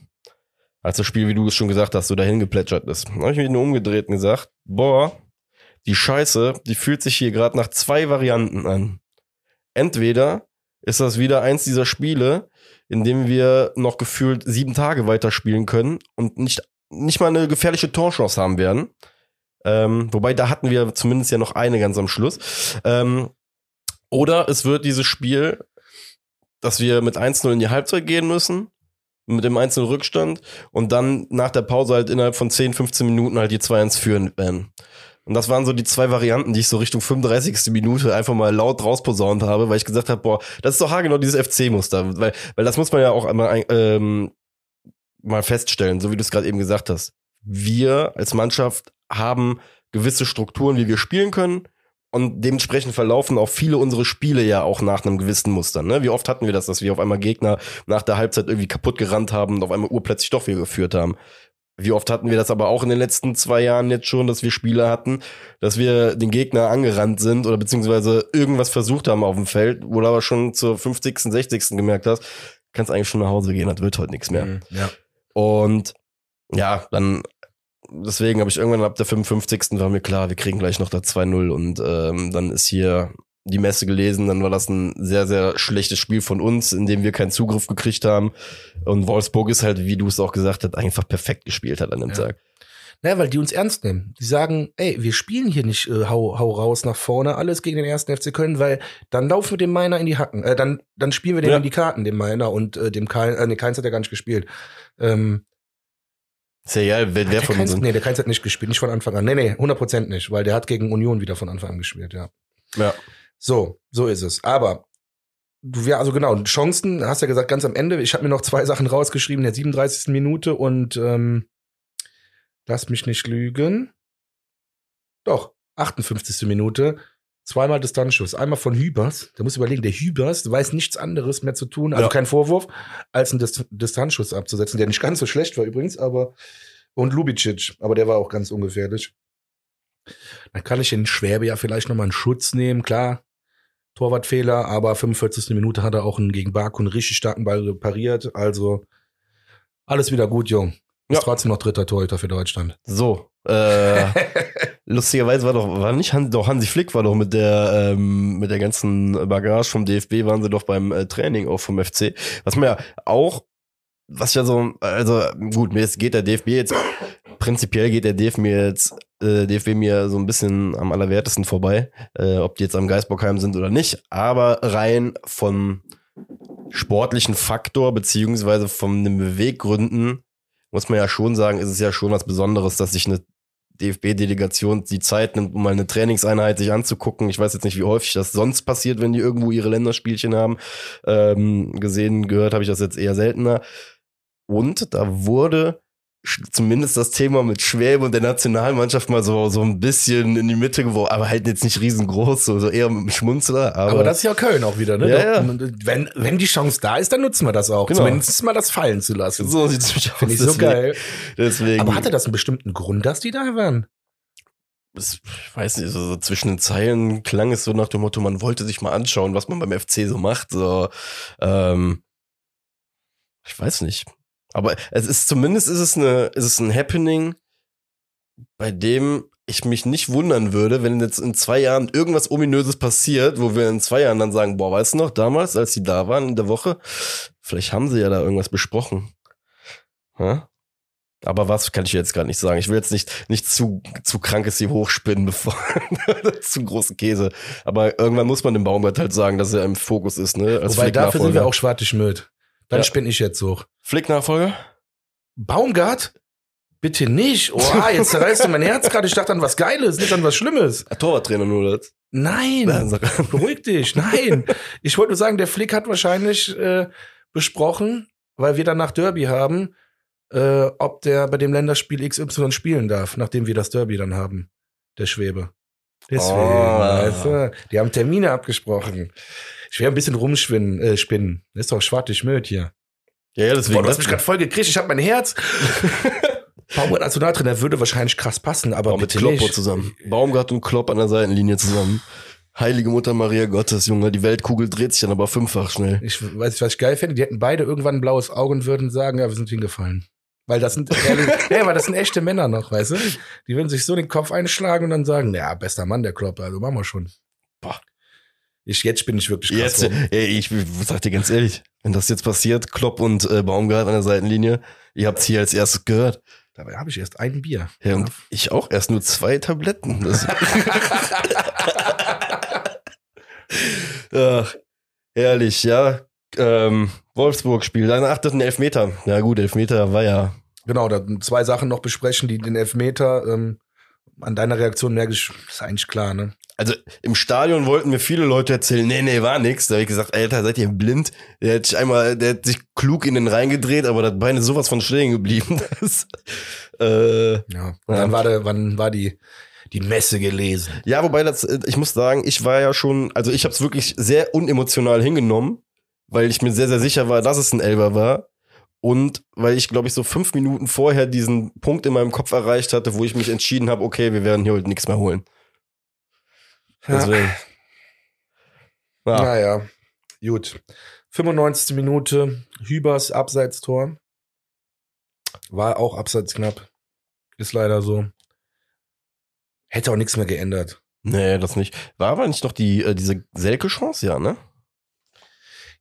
Als das Spiel, wie du es schon gesagt hast, so dahin geplätschert ist. Dann habe ich mich nur umgedreht und gesagt, boah, die Scheiße, die fühlt sich hier gerade nach zwei Varianten an entweder ist das wieder eins dieser Spiele, in dem wir noch gefühlt sieben Tage weiterspielen können und nicht, nicht mal eine gefährliche Torchance haben werden. Ähm, wobei da hatten wir zumindest ja noch eine ganz am Schluss. Ähm, oder es wird dieses Spiel, dass wir mit 1-0 in die Halbzeit gehen müssen, mit dem 1-0 Rückstand und dann nach der Pause halt innerhalb von 10, 15 Minuten halt die 2-1 führen werden. Und das waren so die zwei Varianten, die ich so Richtung 35. Minute einfach mal laut rausposaunt habe, weil ich gesagt habe, boah, das ist doch haargenau dieses FC-Muster. Weil, weil das muss man ja auch einmal ein- ähm, mal feststellen, so wie du es gerade eben gesagt hast. Wir als Mannschaft haben gewisse Strukturen, wie wir spielen können. Und dementsprechend verlaufen auch viele unsere Spiele ja auch nach einem gewissen Muster. Ne? Wie oft hatten wir das, dass wir auf einmal Gegner nach der Halbzeit irgendwie kaputt gerannt haben und auf einmal urplötzlich doch wieder geführt haben. Wie oft hatten wir das aber auch in den letzten zwei Jahren jetzt schon, dass wir Spiele hatten, dass wir den Gegner angerannt sind oder beziehungsweise irgendwas versucht haben auf dem Feld, wo du aber schon zur 50., 60. gemerkt hast, kannst eigentlich schon nach Hause gehen, das wird heute nichts mehr. Mhm, Ja. Und ja, dann deswegen habe ich irgendwann ab der 55. war mir klar, wir kriegen gleich noch da 2-0 und ähm, dann ist hier die Messe gelesen, dann war das ein sehr, sehr schlechtes Spiel von uns, in dem wir keinen Zugriff gekriegt haben. Und Wolfsburg ist halt, wie du es auch gesagt hast, einfach perfekt gespielt hat an dem Ja. Tag. Naja, weil die uns ernst nehmen. Die sagen, ey, wir spielen hier nicht äh, hau, hau raus nach vorne, alles gegen den ersten FC Köln, weil dann laufen wir dem Meiner in die Hacken. Äh, dann, dann spielen wir dem Ja. in die Karten, dem Meiner und äh, dem Kein, äh, nee, Keins hat ja gar nicht gespielt. Ähm, Ist ja egal, wer, wer von uns nee, der Keins hat nicht gespielt, nicht von Anfang an. Nee, nee, 100% nicht, weil der hat gegen Union wieder von Anfang an gespielt, ja. Ja. So, so ist es. Aber du ja, also genau, Chancen, hast ja gesagt, ganz am Ende. Ich habe mir noch zwei Sachen rausgeschrieben, in der 37. Minute und ähm, lass mich nicht lügen. Doch, 58. Minute. Zweimal Distanzschuss. Einmal von Hübers. Der muss überlegen, der Hübers weiß nichts anderes mehr zu tun, also Ja. kein Vorwurf, als einen Dis Distanzschuss abzusetzen, der nicht ganz so schlecht war übrigens, aber und Lubicic, aber der war auch ganz ungefährlich. Dann kann ich in Schwäbe ja vielleicht nochmal einen Schutz nehmen, klar. Torwartfehler, aber 45. Minute hat er auch einen, gegen Baku einen richtig starken Ball pariert. Also alles wieder gut, Jung. Ist Ja. trotzdem noch dritter Torhüter für Deutschland. So, äh, *laughs* lustigerweise war doch, war nicht Han, doch Hansi Flick war doch mit der, ähm, mit der ganzen Bagage vom DFB, waren sie doch beim äh, Training auch vom FC. Was man ja auch, was ja so, also gut, mir jetzt geht der DFB jetzt, prinzipiell geht der DFB mir jetzt, äh, DFB mir so ein bisschen am allerwertesten vorbei, äh, ob die jetzt am Geisbockheim sind oder nicht, aber rein vom sportlichen Faktor, beziehungsweise von den Beweggründen, muss man ja schon sagen, ist es ja schon was Besonderes, dass sich eine DFB-Delegation die Zeit nimmt, um mal eine Trainingseinheit sich anzugucken. Ich weiß jetzt nicht, wie häufig das sonst passiert, wenn die irgendwo ihre Länderspielchen haben. Ähm, gesehen, gehört habe ich das jetzt eher seltener. Und da wurde zumindest das Thema mit Schwäbe und der Nationalmannschaft mal so, so ein bisschen in die Mitte geworfen, aber halt jetzt nicht riesengroß, so, so eher mit einem Schmunzler. Aber, Aber, das ist ja Köln auch wieder, ne? Ja, ja. Wenn, wenn die Chance da ist, dann nutzen wir das auch. Genau. Zumindest mal das fallen zu lassen. so sieht es nämlich aus. Finde ich so Deswegen- geil. Deswegen, Aber hatte das einen bestimmten Grund, dass die da waren? ich weiß nicht, so, so zwischen den Zeilen klang es so nach dem Motto, man wollte sich mal anschauen, was man beim FC so macht. So, ähm, ich weiß nicht. Aber es ist zumindest ist es eine, ist es ein Happening, bei dem ich mich nicht wundern würde, wenn jetzt in zwei Jahren irgendwas Ominöses passiert, wo wir in zwei Jahren dann sagen, boah, weißt du noch, damals, als die da waren in der Woche, vielleicht haben sie ja da irgendwas besprochen. Ja? Aber was kann ich jetzt gerade nicht sagen. Ich will jetzt nicht, nicht zu, zu krankes Team hochspinnen, *laughs* bevor zu großen Käse. Aber irgendwann muss man dem Baumgart halt sagen, dass er im Fokus ist, ne? Als Wobei dafür sind wir auch schwartig müd. Dann ja. spinne ich jetzt hoch. Flick-Nachfolger? Baumgart? Bitte nicht. Oh, jetzt zerreißt du mein Herz gerade. Ich dachte an was Geiles, nicht an was Schlimmes. Torwarttrainer nur das. Nein, beruhig dich. Nein. Ich wollte nur sagen, der Flick hat wahrscheinlich äh, besprochen, weil wir dann nach Derby haben, äh, ob der bei dem Länderspiel XY spielen darf, nachdem wir das Derby dann haben. Der Schwebe. Deswegen, oh. weißt du, die haben Termine abgesprochen. Ich werde ein bisschen rumschwinnen, äh, spinnen. Das ist doch schwartig Möd hier. Ja, ja, deswegen. Boah, du hast mich gerade voll gekriegt, ich hab mein Herz. *laughs* Baumgart Nationaltrainer würde wahrscheinlich krass passen, aber Baum mit Kloppo nicht. zusammen. Baumgart und Klopp an der Seitenlinie zusammen. Heilige Mutter Maria Gottes, Junge, die Weltkugel dreht sich dann aber fünffach schnell. Ich weiß nicht, was ich geil finde. Die hätten beide irgendwann ein blaues Auge und würden sagen, ja, wir sind hingefallen. Weil das sind *laughs* ehrlich, ja, weil das sind echte Männer noch, weißt du? Die würden sich so den Kopf einschlagen und dann sagen, ja, bester Mann, der Klopp, also machen wir schon. Boah. Ich, jetzt bin ich wirklich krass. Jetzt, ey, ich sag dir ganz ehrlich, wenn das jetzt passiert, Klopp und äh, Baumgart an der Seitenlinie, ihr habt's hier als erstes gehört. Dabei habe ich erst ein Bier. Ja, und ich auch erst nur zwei Tabletten. *laughs* *laughs* Ach, herrlich, ja. Ähm, Wolfsburg-Spiel, deine achten Elfmeter. Ja gut, Elfmeter war ja. Genau, da zwei Sachen noch besprechen, die den Elfmeter, ähm, an deiner Reaktion merke ich, ist eigentlich klar, ne? Also im Stadion wollten mir viele Leute erzählen, nee, nee, war nix. Da habe ich gesagt, Alter, seid ihr blind? Der hat sich einmal, der hat sich klug in den Rhein gedreht, aber das Bein ist sowas von stehen geblieben. *laughs* Das, äh, ja, und dann war der, wann war die, die Messe gelesen. Ja, wobei das, ich muss sagen, ich war ja schon, also ich habe es wirklich sehr unemotional hingenommen, weil ich mir sehr, sehr sicher war, dass es ein Elber war. Und weil ich, glaube ich, so fünf Minuten vorher diesen Punkt in meinem Kopf erreicht hatte, wo ich mich entschieden habe, okay, wir werden hier heute nichts mehr holen. Deswegen. Ja. Naja, gut. 95. Minute, Hübers Abseitstor. War auch abseits knapp. Ist leider so. Hätte auch nichts mehr geändert. Nee, das nicht. War aber nicht noch die, äh, diese Selke-Chance, ja, ne?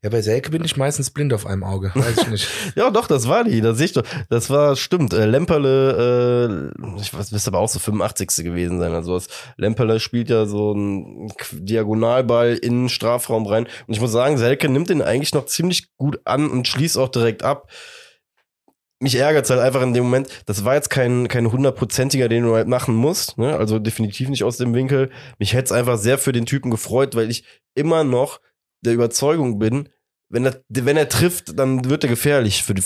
Ja, bei Selke bin ich meistens blind auf einem Auge. Weiß ich nicht. *laughs* ja, doch, das war die. Das sehe ich doch. Das war, stimmt. Äh, Lemperle, äh, ich weiß, müsste aber auch so 85. gewesen sein. Also das, Lemperle spielt ja so einen Diagonalball in den Strafraum rein. Und ich muss sagen, Selke nimmt den eigentlich noch ziemlich gut an und schließt auch direkt ab mich ärgert halt einfach in dem Moment, das war jetzt kein, kein hundertprozentiger, den du halt machen musst, ne? also definitiv nicht aus dem Winkel. Mich hätte es einfach sehr für den Typen gefreut, weil ich immer noch der Überzeugung bin, wenn er, wenn er trifft, dann wird er gefährlich für die,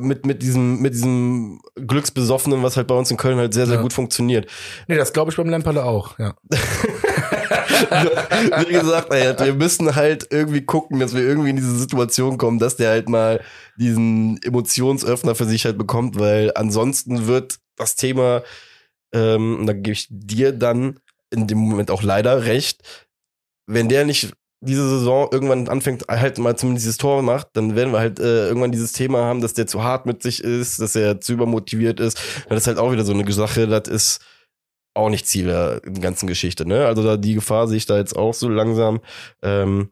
mit, mit diesem, mit diesem Glücksbesoffenen, was halt bei uns in Köln halt sehr, sehr ja. gut funktioniert. Nee, das glaube ich beim Lemperle auch, ja. *laughs* Wie gesagt, ey, wir müssen halt irgendwie gucken, dass wir irgendwie in diese Situation kommen, dass der halt mal diesen Emotionsöffner für sich halt bekommt, weil ansonsten wird das Thema, ähm, und da gebe ich dir dann in dem Moment auch leider recht, wenn der nicht diese Saison irgendwann anfängt, halt mal zumindest dieses Tor macht, dann werden wir halt äh, irgendwann dieses Thema haben, dass der zu hart mit sich ist, dass er zu übermotiviert ist. Das ist halt auch wieder so eine Sache, das ist auch nicht Ziel der ganzen Geschichte, ne? Also da die Gefahr sehe ich da jetzt auch so langsam. Ähm,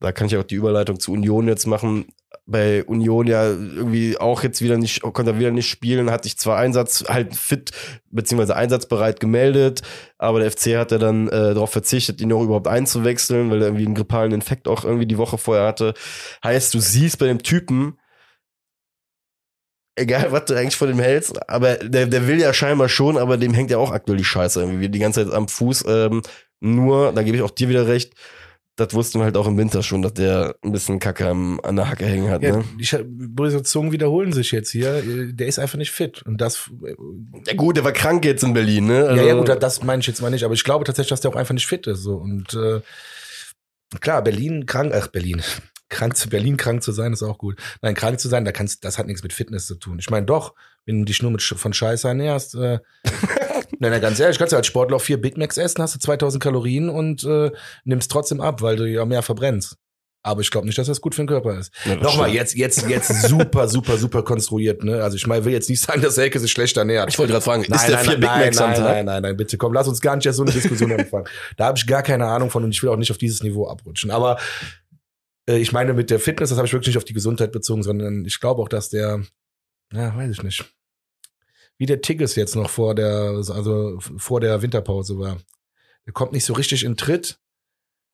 da kann ich auch die Überleitung zu Union jetzt machen bei Union ja irgendwie auch jetzt wieder nicht, konnte er wieder nicht spielen, hat sich zwar Einsatz halt fit beziehungsweise einsatzbereit gemeldet, aber der FC hat er dann äh, darauf verzichtet, ihn auch überhaupt einzuwechseln, weil er irgendwie einen grippalen Infekt auch irgendwie die Woche vorher hatte. Heißt, du siehst bei dem Typen, egal was du eigentlich von dem hältst, aber der, der will ja scheinbar schon, aber dem hängt ja auch aktuell die Scheiße irgendwie die ganze Zeit am Fuß. Ähm, nur, da gebe ich auch dir wieder recht, das wussten wir halt auch im Winter schon, dass der ein bisschen Kacke am, an der Hacke hängen hat. Ja, ne? Die Zungen wiederholen sich jetzt hier. Der ist einfach nicht fit. Und das. Ja, gut, der war krank jetzt in Berlin, ne? Also ja, ja, also gut, das meine ich jetzt mal nicht. Aber ich glaube tatsächlich, dass der auch einfach nicht fit ist. So. Und äh, klar, Berlin krank, ach, Berlin. *laughs* Krank zu Berlin krank zu sein, ist auch gut. Nein, krank zu sein, da kannst, das hat nichts mit Fitness zu tun. Ich meine, doch, wenn du dich nur mit von Scheiße ernährst, äh, *laughs* Nein, nein, ganz ehrlich, kannst du als Sportler vier Big Macs essen, hast du 2000 Kalorien und äh, nimmst trotzdem ab, weil du ja mehr verbrennst. Aber ich glaube nicht, dass das gut für den Körper ist. Ja, Nochmal, jetzt, jetzt, jetzt super, super, super konstruiert, ne? Also ich meine, will jetzt nicht sagen, dass Elke sich schlecht ernährt. Ich wollte gerade fragen, nein, ist der nein, vier nein, Big Macs nein, nein, nein, nein, nein, bitte komm, lass uns gar nicht erst so eine Diskussion *laughs* anfangen. Da habe ich gar keine Ahnung von und ich will auch nicht auf dieses Niveau abrutschen. Aber äh, ich meine, mit der Fitness, das habe ich wirklich nicht auf die Gesundheit bezogen, sondern ich glaube auch, dass der, ja, weiß ich nicht wie der Tigges jetzt noch vor der, also vor der Winterpause war. Der kommt nicht so richtig in Tritt.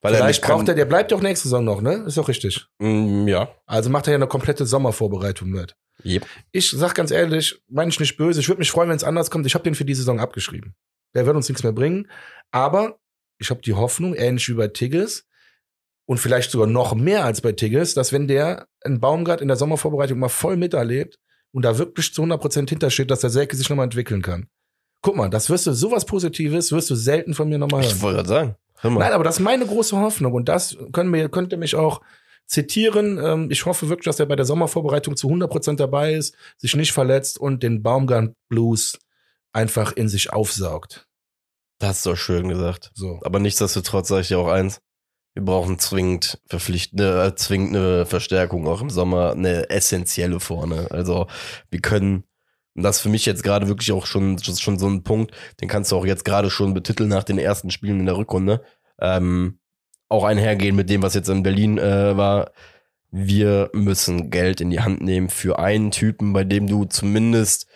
Weil er Vielleicht kann- braucht er, der bleibt doch nächste Saison noch, ne? Ist doch richtig. Mm, ja. Also macht er ja eine komplette Sommervorbereitung mit. Yep. Ich sag ganz ehrlich, meine ich nicht böse. Ich würde mich freuen, wenn es anders kommt. Ich habe den für die Saison abgeschrieben. Der wird uns nichts mehr bringen. Aber ich habe die Hoffnung, ähnlich wie bei Tigges und vielleicht sogar noch mehr als bei Tigges, dass wenn der in Baumgart in der Sommervorbereitung mal voll miterlebt und da wirklich zu 100% hintersteht, dass der Selke sich nochmal entwickeln kann. Guck mal, das wirst du, sowas Positives wirst du selten von mir nochmal hören. Ich wollte gerade sagen. Hör mal. Nein, aber das ist meine große Hoffnung und das können wir, könnt ihr mich auch zitieren. Ähm, Ich hoffe wirklich, dass er bei der Sommervorbereitung zu 100% dabei ist, sich nicht verletzt und den Baumgart Blues einfach in sich aufsaugt. Das du doch schön gesagt. So. Aber nichtsdestotrotz sage ich dir auch eins. Wir brauchen zwingend verpflichtende, äh, zwingend eine Verstärkung auch im Sommer, eine essentielle vorne. Also wir können, und das ist für mich jetzt gerade wirklich auch schon, schon so ein Punkt, den kannst du auch jetzt gerade schon betiteln nach den ersten Spielen in der Rückrunde. Ähm, auch einhergehen mit dem, was jetzt in Berlin äh, war. Wir müssen Geld in die Hand nehmen für einen Typen, bei dem du zumindest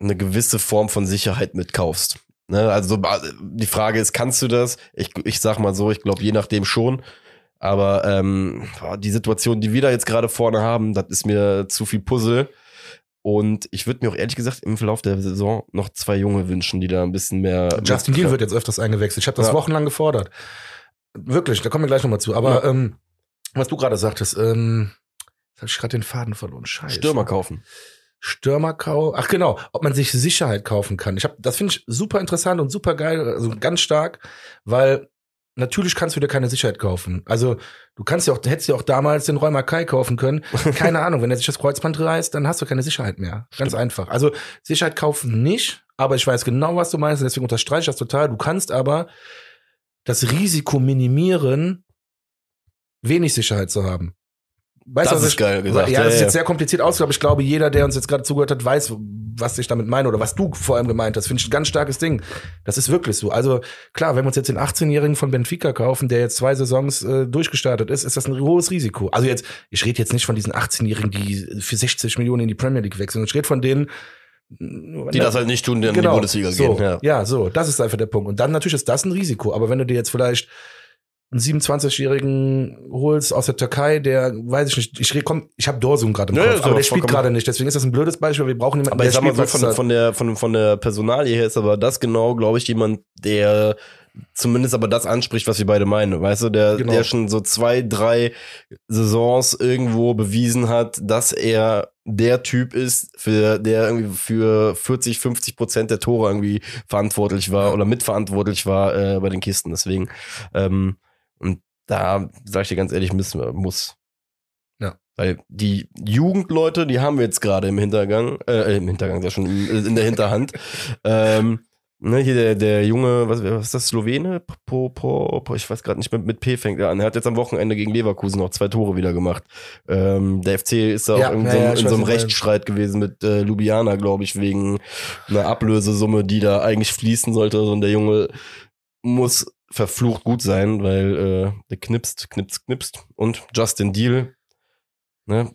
eine gewisse Form von Sicherheit mitkaufst. Ne? Also die Frage ist, kannst du das? Ich, ich sag mal so, ich glaube, je nachdem schon. Aber ähm, die Situation, die wir da jetzt gerade vorne haben, das ist mir zu viel Puzzle. Und ich würde mir auch ehrlich gesagt im Verlauf der Saison noch zwei Junge wünschen, die da ein bisschen mehr. Justin Deal wird jetzt öfters eingewechselt. Ich habe das Ja. wochenlang gefordert. Wirklich, da kommen wir gleich nochmal zu. Aber ähm, was du gerade sagtest, ähm, jetzt habe ich gerade den Faden verloren. Scheiße. Stürmer kaufen. Stürmerkau. Ach genau, ob man sich Sicherheit kaufen kann. Ich hab, das finde ich super interessant und super geil, also ganz stark, weil natürlich kannst du dir keine Sicherheit kaufen. Also du kannst ja auch, hättest ja auch damals den Räumer Kai kaufen können. *laughs* Keine Ahnung, wenn er sich das Kreuzband reißt, dann hast du keine Sicherheit mehr. Ganz einfach. Also Sicherheit kaufen nicht, aber ich weiß genau, was du meinst, deswegen unterstreiche ich das total. Du kannst aber das Risiko minimieren, wenig Sicherheit zu haben. Weißt Das was ist geil gesagt. Ja, das ist jetzt sehr kompliziert aus, aber ich glaube, jeder, der uns jetzt gerade zugehört hat, weiß, was ich damit meine oder was du vor allem gemeint hast. Finde ich ein ganz starkes Ding. Das ist wirklich so. Also klar, wenn wir uns jetzt den 18-Jährigen von Benfica kaufen, der jetzt zwei Saisons äh, durchgestartet ist, ist das ein hohes Risiko. Also jetzt, ich rede jetzt nicht von diesen 18-Jährigen, die für 60 Millionen in die Premier League wechseln. Ich rede von denen, Die das halt nicht tun, die in die Genau. Bundesliga so, gehen. Ja. ja, so, das ist einfach der Punkt. Und dann natürlich ist das ein Risiko. Aber wenn du dir jetzt vielleicht einen 27-Jährigen holst aus der Türkei, der, weiß ich nicht, ich, komm, ich habe Dorsum gerade im Ja, Kopf, ist aber der spielt gerade nicht. Deswegen ist das ein blödes Beispiel. Wir brauchen jemanden, Aber ich sag mal so, von, von, der, von, von der Personalie her ist aber das genau, glaube ich, jemand, der zumindest aber das anspricht, was wir beide meinen. Weißt du, der, Genau. der schon so zwei, drei Saisons irgendwo bewiesen hat, dass er der Typ ist, für der irgendwie für 40, 50 Prozent der Tore irgendwie verantwortlich war oder mitverantwortlich war äh, bei den Kisten. Deswegen, ähm, und da sag ich dir ganz ehrlich, müssen wir, muss. Ja. Weil die Jugendleute, die haben wir jetzt gerade im Hintergang, äh, im Hintergang, ja schon in, in der Hinterhand. *laughs* ähm, ne, hier der, der Junge, was, was ist das, Slowene? Po, po, po, ich weiß gerade nicht, mit, mit P fängt er an. Er hat jetzt am Wochenende gegen Leverkusen noch zwei Tore wieder gemacht. Ähm, der FC ist da Ja, auch in, ja, so, einem- ja, in so einem. Rechtsstreit gewesen mit äh, Ljubljana, glaube ich, wegen einer Ablösesumme, die da eigentlich fließen sollte. Und der Junge muss verflucht gut sein, weil äh, der knipst, knipst, knipst. Und Justin Deal, ne?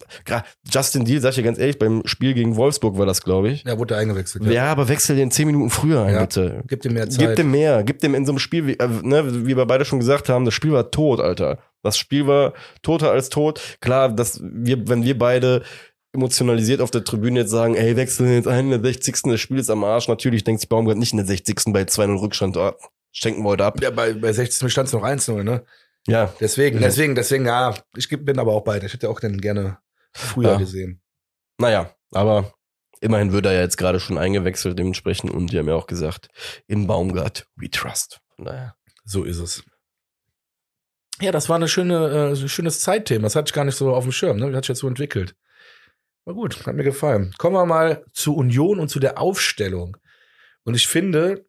Justin Deal, sag ich dir ganz ehrlich, beim Spiel gegen Wolfsburg war das, glaube ich. Ja, wurde eingewechselt. Ja. Ja. aber wechsel den zehn Minuten früher ein, Ja. bitte. Gib dir mehr Zeit. Gib dem mehr, gib dem in so einem Spiel, wie, äh, ne, wie wir beide schon gesagt haben, das Spiel war tot, Alter. Das Spiel war toter als tot. Klar, dass wir, wenn wir beide emotionalisiert auf der Tribüne jetzt sagen, ey, wechseln jetzt ein in der 60. Das Spiel ist am Arsch. Natürlich denkt sich Baumgart nicht in der 60. bei 2-0 Rückstand, ah, schenken wir heute ab. ja, bei, bei 60 stand es noch 1-0, ne? Ja, Deswegen, Ja. deswegen, deswegen, ja, ich bin aber auch beide. Ich hätte auch den gerne früher Ja. gesehen. naja, aber immerhin wird er ja jetzt gerade schon eingewechselt dementsprechend und die haben ja auch gesagt, im Baumgart, we trust. Von daher. So ist es. Ja, das war eine schöne, äh, ein schönes Zeitthema. Das hatte ich gar nicht so auf dem Schirm, ne? Das hat sich jetzt so entwickelt. War gut, hat mir gefallen. Kommen wir mal zu Union und zu der Aufstellung. Und ich finde,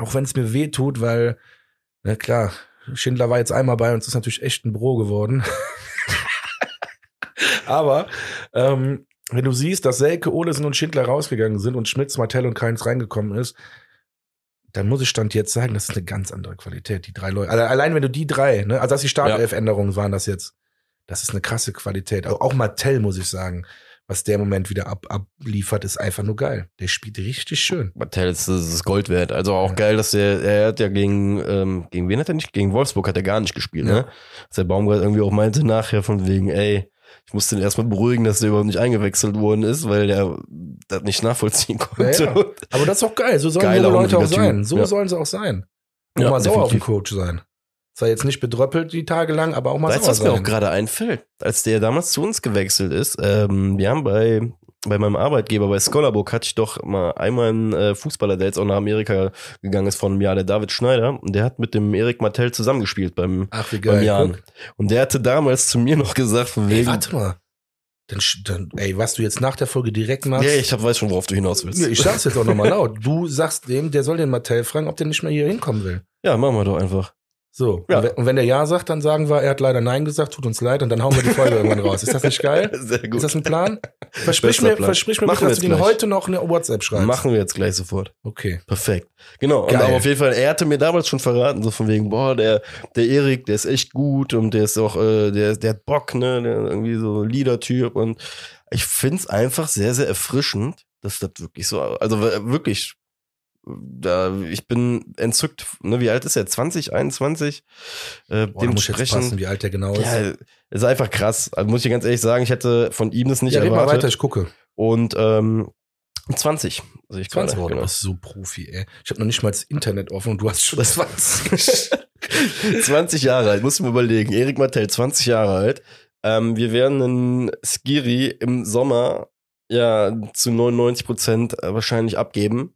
auch wenn es mir weh tut, weil, na klar, Schindler war jetzt einmal bei uns, ist natürlich echt ein Bro geworden. *laughs* Aber ähm, wenn du siehst, dass Selke, Olesen und Schindler rausgegangen sind und Schmitz, Martell und Keins reingekommen ist, dann muss ich Stand jetzt sagen, das ist eine ganz andere Qualität, die drei Leute. Alle- Allein wenn du die drei, ne, also dass die Startelf-Änderungen waren das jetzt, das ist eine krasse Qualität. Auch Martell, muss ich sagen. Was der im Moment wieder ab, abliefert, ist einfach nur geil. Der spielt richtig schön. Mattel ist, das ist Gold wert. Also auch Ja. geil, dass der, er hat ja gegen, ähm, gegen wen hat er nicht? Gegen Wolfsburg hat er gar nicht gespielt, Ja. ne? Dass der Baumgart irgendwie auch meinte nachher von wegen, ey, ich musste ihn erstmal beruhigen, dass der überhaupt nicht eingewechselt worden ist, weil der das nicht nachvollziehen konnte. Ja. Aber das ist auch geil. So sollen junge Leute auch sein. So sollen sie auch sein. Und Ja, mal sauer auf den. Coach sein. Zwar jetzt nicht bedröppelt die Tage lang, aber auch mal Weißt du, was mir auch sein. gerade einfällt? Als der damals zu uns gewechselt ist, ähm, wir haben bei, bei meinem Arbeitgeber bei Scholarbook hatte ich doch mal einmal einen äh, Fußballer, der jetzt auch nach Amerika gegangen ist vor einem Jahr, der David Schneider, und der hat mit dem Erik Martell zusammengespielt beim, Ach, wie beim geil. Jan. Guck. Und der hatte damals zu mir noch gesagt, von Ey, wegen, warte mal. Dann, dann, ey, was du jetzt nach der Folge direkt machst. ja, ich hab, weiß schon, worauf du hinaus willst. Ich sag's jetzt auch nochmal laut. Du sagst dem, der soll den Mattel fragen, ob der nicht mehr hier hinkommen will. Ja, machen wir doch einfach. So. Ja. Und wenn- Und der Ja sagt, dann sagen wir, er hat leider Nein gesagt, tut uns leid, und dann hauen wir die Folge *laughs* irgendwann raus. Ist das nicht geil? *laughs* Sehr gut. Ist das ein Plan? *laughs* Versprich Bester mir, Plan. versprich mir bitte, dass du gleich. heute noch eine WhatsApp schreibst. Machen wir jetzt gleich sofort. Okay. Perfekt. Genau. Und Geil. aber auf jeden Fall, er hatte mir damals schon verraten, so von wegen, boah, der, der Erik, der ist echt gut und der ist auch, äh, der, der hat Bock, ne, der irgendwie so Leader-Typ und ich find's einfach sehr, sehr erfrischend, dass das wirklich so, also wirklich, da, ich bin entzückt, ne, wie alt ist er? 20, 21? Äh, Boah, muss jetzt passen, dementsprechend, wie alt der genau ist. ja, ist einfach krass. Also muss ich ganz ehrlich sagen, ich hätte von ihm das nicht ja, red mal erwartet. weiter, ich gucke. Und ähm, 20, sehe ich 20 gerade. Genau. so Profi, ey. Ich habe noch nicht mal das Internet offen und du hast schon 20. 20 *laughs* Jahre alt, musst du mir überlegen. Erik Martell, 20 Jahre alt. Ähm, wir werden einen Skiri im Sommer ja zu 99 Prozent wahrscheinlich abgeben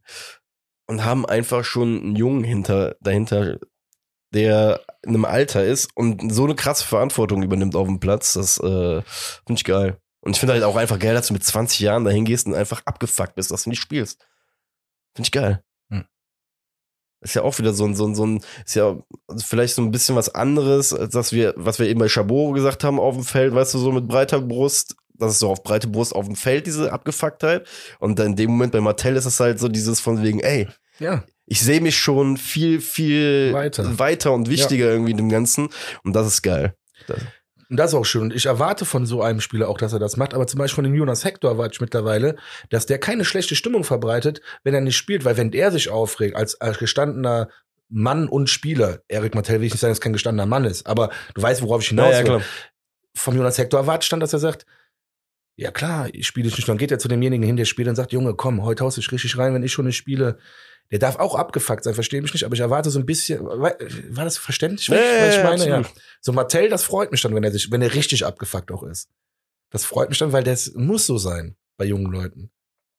und haben einfach schon einen Jungen hinter, dahinter, der in einem Alter ist und so eine krasse Verantwortung übernimmt auf dem Platz. Das äh, finde ich geil. Und ich finde halt auch einfach geil, dass du mit 20 Jahren dahin gehst und einfach abgefuckt bist, dass du nicht spielst. Finde ich geil. Hm. Ist ja auch wieder so ein, so ein, so ein, ist ja vielleicht so ein bisschen was anderes, als das wir, was wir eben bei Chabot gesagt haben auf dem Feld, weißt du, so mit breiter Brust. Das ist so auf breite Brust auf dem Feld, diese Abgefucktheit. Und dann in dem Moment bei Martell ist es halt so dieses von wegen, ey, ja, ich sehe mich schon viel, viel Weiter. weiter und wichtiger irgendwie in dem Ganzen. Und das ist geil. Das, und das ist auch schön. Und ich erwarte von so einem Spieler auch, dass er das macht. Aber zum Beispiel von dem Jonas Hector erwarte ich mittlerweile, dass der keine schlechte Stimmung verbreitet, wenn er nicht spielt. Weil wenn der sich aufregt, als, als gestandener Mann und Spieler, Erik Martell will ich nicht sagen, dass er kein gestandener Mann ist, aber du weißt, worauf ich hinaus ja, ja, will. klar. vom Jonas Hector erwarte ich dann, dass er sagt, ja klar, ich spiele nicht. Dann geht er zu demjenigen hin, der spielt und sagt, Junge, komm, heute haust du dich richtig rein, wenn ich schon nicht spiele. Der darf auch abgefuckt sein, verstehe mich nicht, aber ich erwarte so ein bisschen, war das verständlich, ich- was ich meine? Ja. So Martell, das freut mich dann, wenn er sich, wenn er richtig abgefuckt auch ist. Das freut mich dann, weil das muss so sein bei jungen Leuten.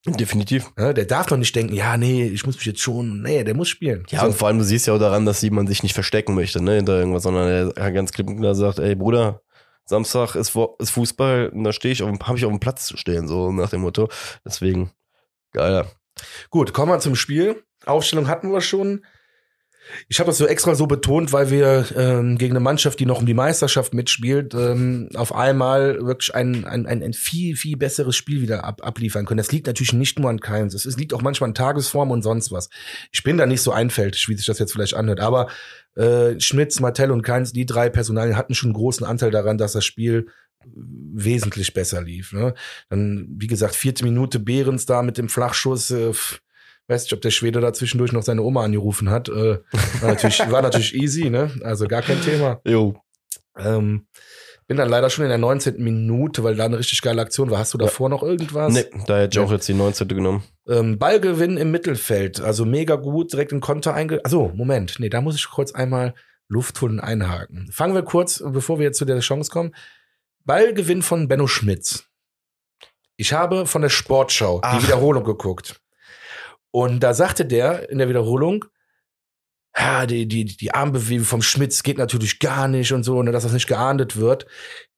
Definitiv. Ja, der darf doch nicht denken, ja, nee, ich muss mich jetzt schon, nee, der muss spielen. Ja, so, und vor allem, du siehst ja auch daran, dass jemand sich nicht verstecken möchte, ne, hinter irgendwas, sondern er ganz klipp und klar sagt, ey Bruder, Samstag ist, ist Fußball, und da stehe ich auf habe ich auf dem Platz zu stehen, so nach dem Motto. Deswegen, geiler. Gut, kommen wir zum Spiel. Aufstellung hatten wir schon. Ich habe das so extra so betont, weil wir ähm, gegen eine Mannschaft, die noch um die Meisterschaft mitspielt, ähm, auf einmal wirklich ein, ein, ein, ein viel, viel besseres Spiel wieder ab, abliefern können. Das liegt natürlich nicht nur an Keins. Es liegt auch manchmal an Tagesform und sonst was. Ich bin da nicht so einfältig, wie sich das jetzt vielleicht anhört. Aber äh, Schmitz, Martell und Keins, die drei Personalien hatten schon einen großen Anteil daran, dass das Spiel wesentlich besser lief. Ne? Dann, wie gesagt, vierte Minute Behrens da mit dem Flachschuss. Äh, weiß nicht, ob der Schwede da zwischendurch noch seine Oma angerufen hat. Äh, war, natürlich, war natürlich easy, ne? Also gar kein Thema. Jo. Ähm, bin dann leider schon in der 19. Minute, weil da eine richtig geile Aktion war. Hast du davor noch irgendwas? Nee, da hätte ich Ja. auch jetzt die 19. genommen. Ähm, Ballgewinn im Mittelfeld, also mega gut, direkt in Konter einge... Also, Moment, nee, da muss ich kurz einmal Luft holen und einhaken. Fangen wir kurz, bevor wir jetzt zu der Chance kommen. Ballgewinn von Benno Schmitz. Ich habe von der Sportschau Ach. die Wiederholung geguckt. Und da sagte der in der Wiederholung, ja, die, die, die Armbewegung vom Schmitz geht natürlich gar nicht und so, ne, dass das nicht geahndet wird.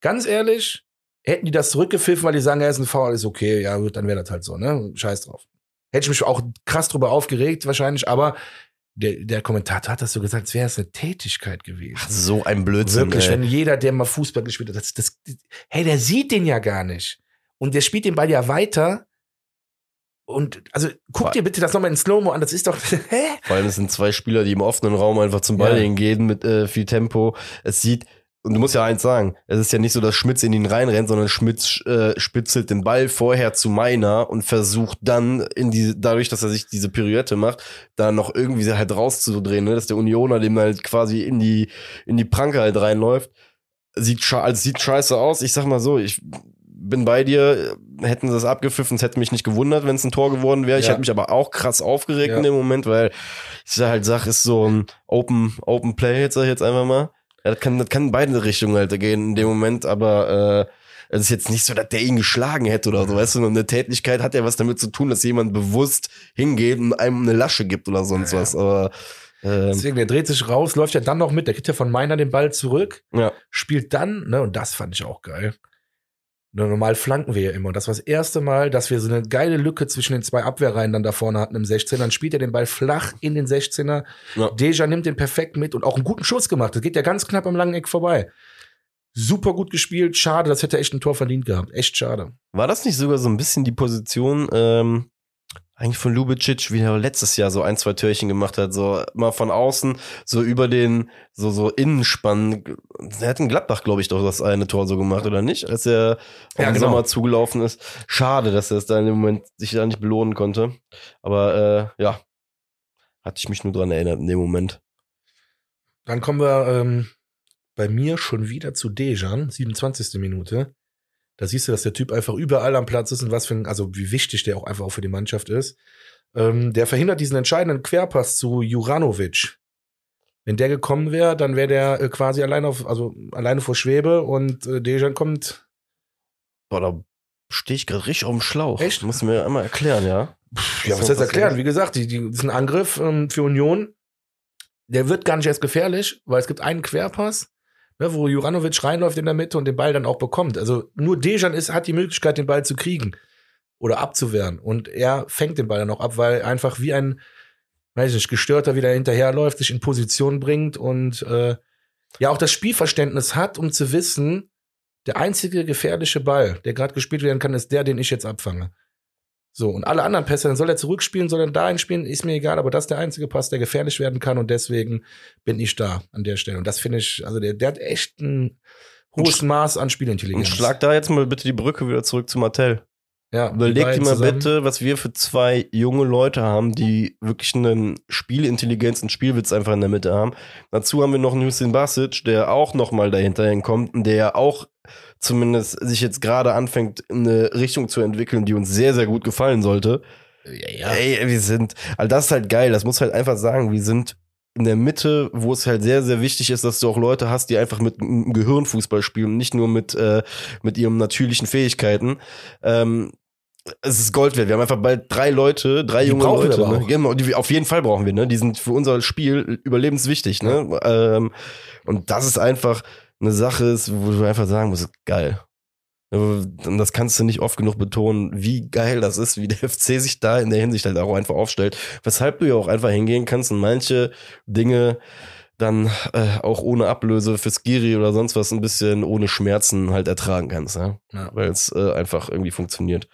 Ganz ehrlich, hätten die das zurückgepfiffen, weil die sagen, er ist ein Foul, ist okay, ja gut, dann wäre das halt so, ne? Scheiß drauf. Hätte ich mich auch krass drüber aufgeregt, wahrscheinlich, aber der, der Kommentator hat das so gesagt, als wäre es eine Tätigkeit gewesen. Ach, so ein Blödsinn. Wirklich, ey. wenn jeder, der mal Fußball gespielt hat, das, das, hey, der sieht den ja gar nicht. Und der spielt den Ball ja weiter. Und also guck dir bitte das nochmal in Slow-Mo an, das ist doch, *laughs* hä? Vor allem es sind zwei Spieler, die im offenen Raum einfach zum Ball Ja. hingehen mit äh, viel Tempo. Es sieht und du musst ja eins sagen, es ist ja nicht so, dass Schmitz in ihn reinrennt, sondern Schmitz äh, spitzelt den Ball vorher zu Meiner und versucht dann in die, dadurch, dass er sich diese Pirouette macht, da noch irgendwie halt rauszudrehen, ne? dass der Unioner dem halt quasi in die, in die Pranke halt reinläuft. Sieht, also sieht scheiße aus. Ich sag mal so, ich bin bei dir, hätten sie das abgepfiffen, es hätte mich nicht gewundert, wenn es ein Tor geworden wäre. Ich Ja. hätte mich aber auch krass aufgeregt Ja. in dem Moment, weil ich halt sag, ist so ein Open, Open Play, jetzt sag ich jetzt einfach mal. Ja, das kann, das kann in beide Richtungen halt gehen in dem Moment, aber äh, es ist jetzt nicht so, dass der ihn geschlagen hätte oder so, weißt du, eine Tätlichkeit hat ja was damit zu tun, dass jemand bewusst hingeht und einem eine Lasche gibt oder sonst was, aber ähm, Deswegen, der dreht sich raus, läuft ja dann noch mit, der kriegt ja von Meiner den Ball zurück, ja. spielt dann, ne, und das fand ich auch geil. Normal flanken wir ja immer. Und das war das erste Mal, dass wir so eine geile Lücke zwischen den zwei Abwehrreihen dann da vorne hatten im 16er. Dann spielt er den Ball flach in den 16er. Ja. Deja nimmt den perfekt mit und auch einen guten Schuss gemacht. Das geht ja ganz knapp am langen Eck vorbei. Super gut gespielt. Schade, das hätte echt ein Tor verdient gehabt. Echt schade. War das nicht sogar so ein bisschen die Position, ähm, eigentlich von Lubicic, wie er letztes Jahr so ein, zwei Türchen gemacht hat, so mal von außen, so über den, so, so Innenspann. Er hat in Gladbach, glaube ich, doch das eine Tor so gemacht, oder nicht? Als er Ja, den genau. Sommer zugelaufen ist. Schade, dass er es da in dem Moment sich da nicht belohnen konnte. Aber äh, ja, hatte ich mich nur dran erinnert in dem Moment. Dann kommen wir ähm, bei mir schon wieder zu Dejan, 27. Minute. Da siehst du, dass der Typ einfach überall am Platz ist und was für ein, also wie wichtig der auch einfach auch für die Mannschaft ist. Ähm, der verhindert diesen entscheidenden Querpass zu Juranovic. Wenn der gekommen wäre, dann wäre der äh, quasi alleine auf, also alleine vor Schwebe und äh, Dejan kommt. Boah, da stehe ich gerade richtig auf dem Schlauch. Echt? Muss mir einmal erklären, ja. Ja, Was heißt erklären? Wie gesagt, die, die, das ist ein Angriff ähm, für Union. Der wird gar nicht erst gefährlich, weil es gibt einen Querpass, ne, wo Juranovic reinläuft in der Mitte und den Ball dann auch bekommt. Also nur Dejan ist, hat die Möglichkeit, den Ball zu kriegen oder abzuwehren. Und er fängt den Ball dann auch ab, weil einfach wie ein, weiß ich nicht, gestörter wieder hinterherläuft, sich in Position bringt und äh, ja auch das Spielverständnis hat, um zu wissen, der einzige gefährliche Ball, der gerade gespielt werden kann, ist der, den ich jetzt abfange. So, und alle anderen Pässe, dann soll er zurückspielen, soll er dahin spielen, ist mir egal, aber das ist der einzige Pass, der gefährlich werden kann und deswegen bin ich da an der Stelle. Und das finde ich, also der, der hat echt ein hohes Maß an Und Spielintelligenz. schlag da jetzt mal bitte die Brücke wieder zurück zu Martell. Ja, Überleg dir mal zusammen. bitte, was wir für zwei junge Leute haben, die wirklich einen Spielintelligenz und Spielwitz einfach in der Mitte haben. Dazu haben wir noch einen Hussein Basic, der auch noch mal dahinter hinkommt und der ja auch zumindest sich jetzt gerade anfängt, in eine Richtung zu entwickeln, die uns sehr, sehr gut gefallen sollte. Ja, ja. Ey, wir sind, also das ist halt geil, das muss halt einfach sagen, wir sind in der Mitte, wo es halt sehr, sehr wichtig ist, dass du auch Leute hast, die einfach mit dem Gehirn Fußball spielen und nicht nur mit, äh, mit ihren natürlichen Fähigkeiten. Ähm, es ist Gold wert. Wir haben einfach bald drei Leute, drei Die junge Leute. Ne? Genau, die wir auf jeden Fall brauchen wir. Ne? Die sind für unser Spiel überlebenswichtig. Ne? Ähm, und das ist einfach eine Sache, ist, wo du einfach sagen musst, geil. Und das kannst du nicht oft genug betonen, wie geil das ist, wie der *laughs* FC sich da in der Hinsicht halt auch einfach aufstellt. Weshalb du ja auch einfach hingehen kannst und manche Dinge dann äh, auch ohne Ablöse für Skiri oder sonst was ein bisschen ohne Schmerzen halt ertragen kannst, ja? Ja. weil es äh, einfach irgendwie funktioniert.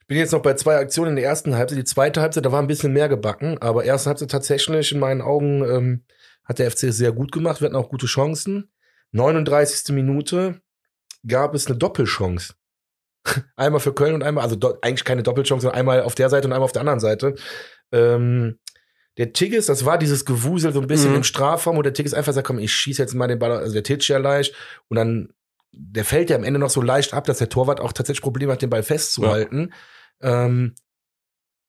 Ich bin jetzt noch bei zwei Aktionen in der ersten Halbzeit. Die zweite Halbzeit, da war ein bisschen mehr gebacken, aber erste Halbzeit tatsächlich in meinen Augen ähm, hat der FC sehr gut gemacht. Wir hatten auch gute Chancen. 39. Minute gab es eine Doppelchance. *laughs* einmal für Köln und einmal, also eigentlich keine Doppelchance, sondern einmal auf der Seite und einmal auf der anderen Seite. Ähm, der Tigges, das war dieses Gewusel so ein bisschen Mhm. im Strafraum, wo der Tigges einfach sagt, komm, ich schieße jetzt mal den Ball, also der titscht ja leicht und dann, der fällt ja am Ende noch so leicht ab, dass der Torwart auch tatsächlich Probleme hat, den Ball festzuhalten. Ähm,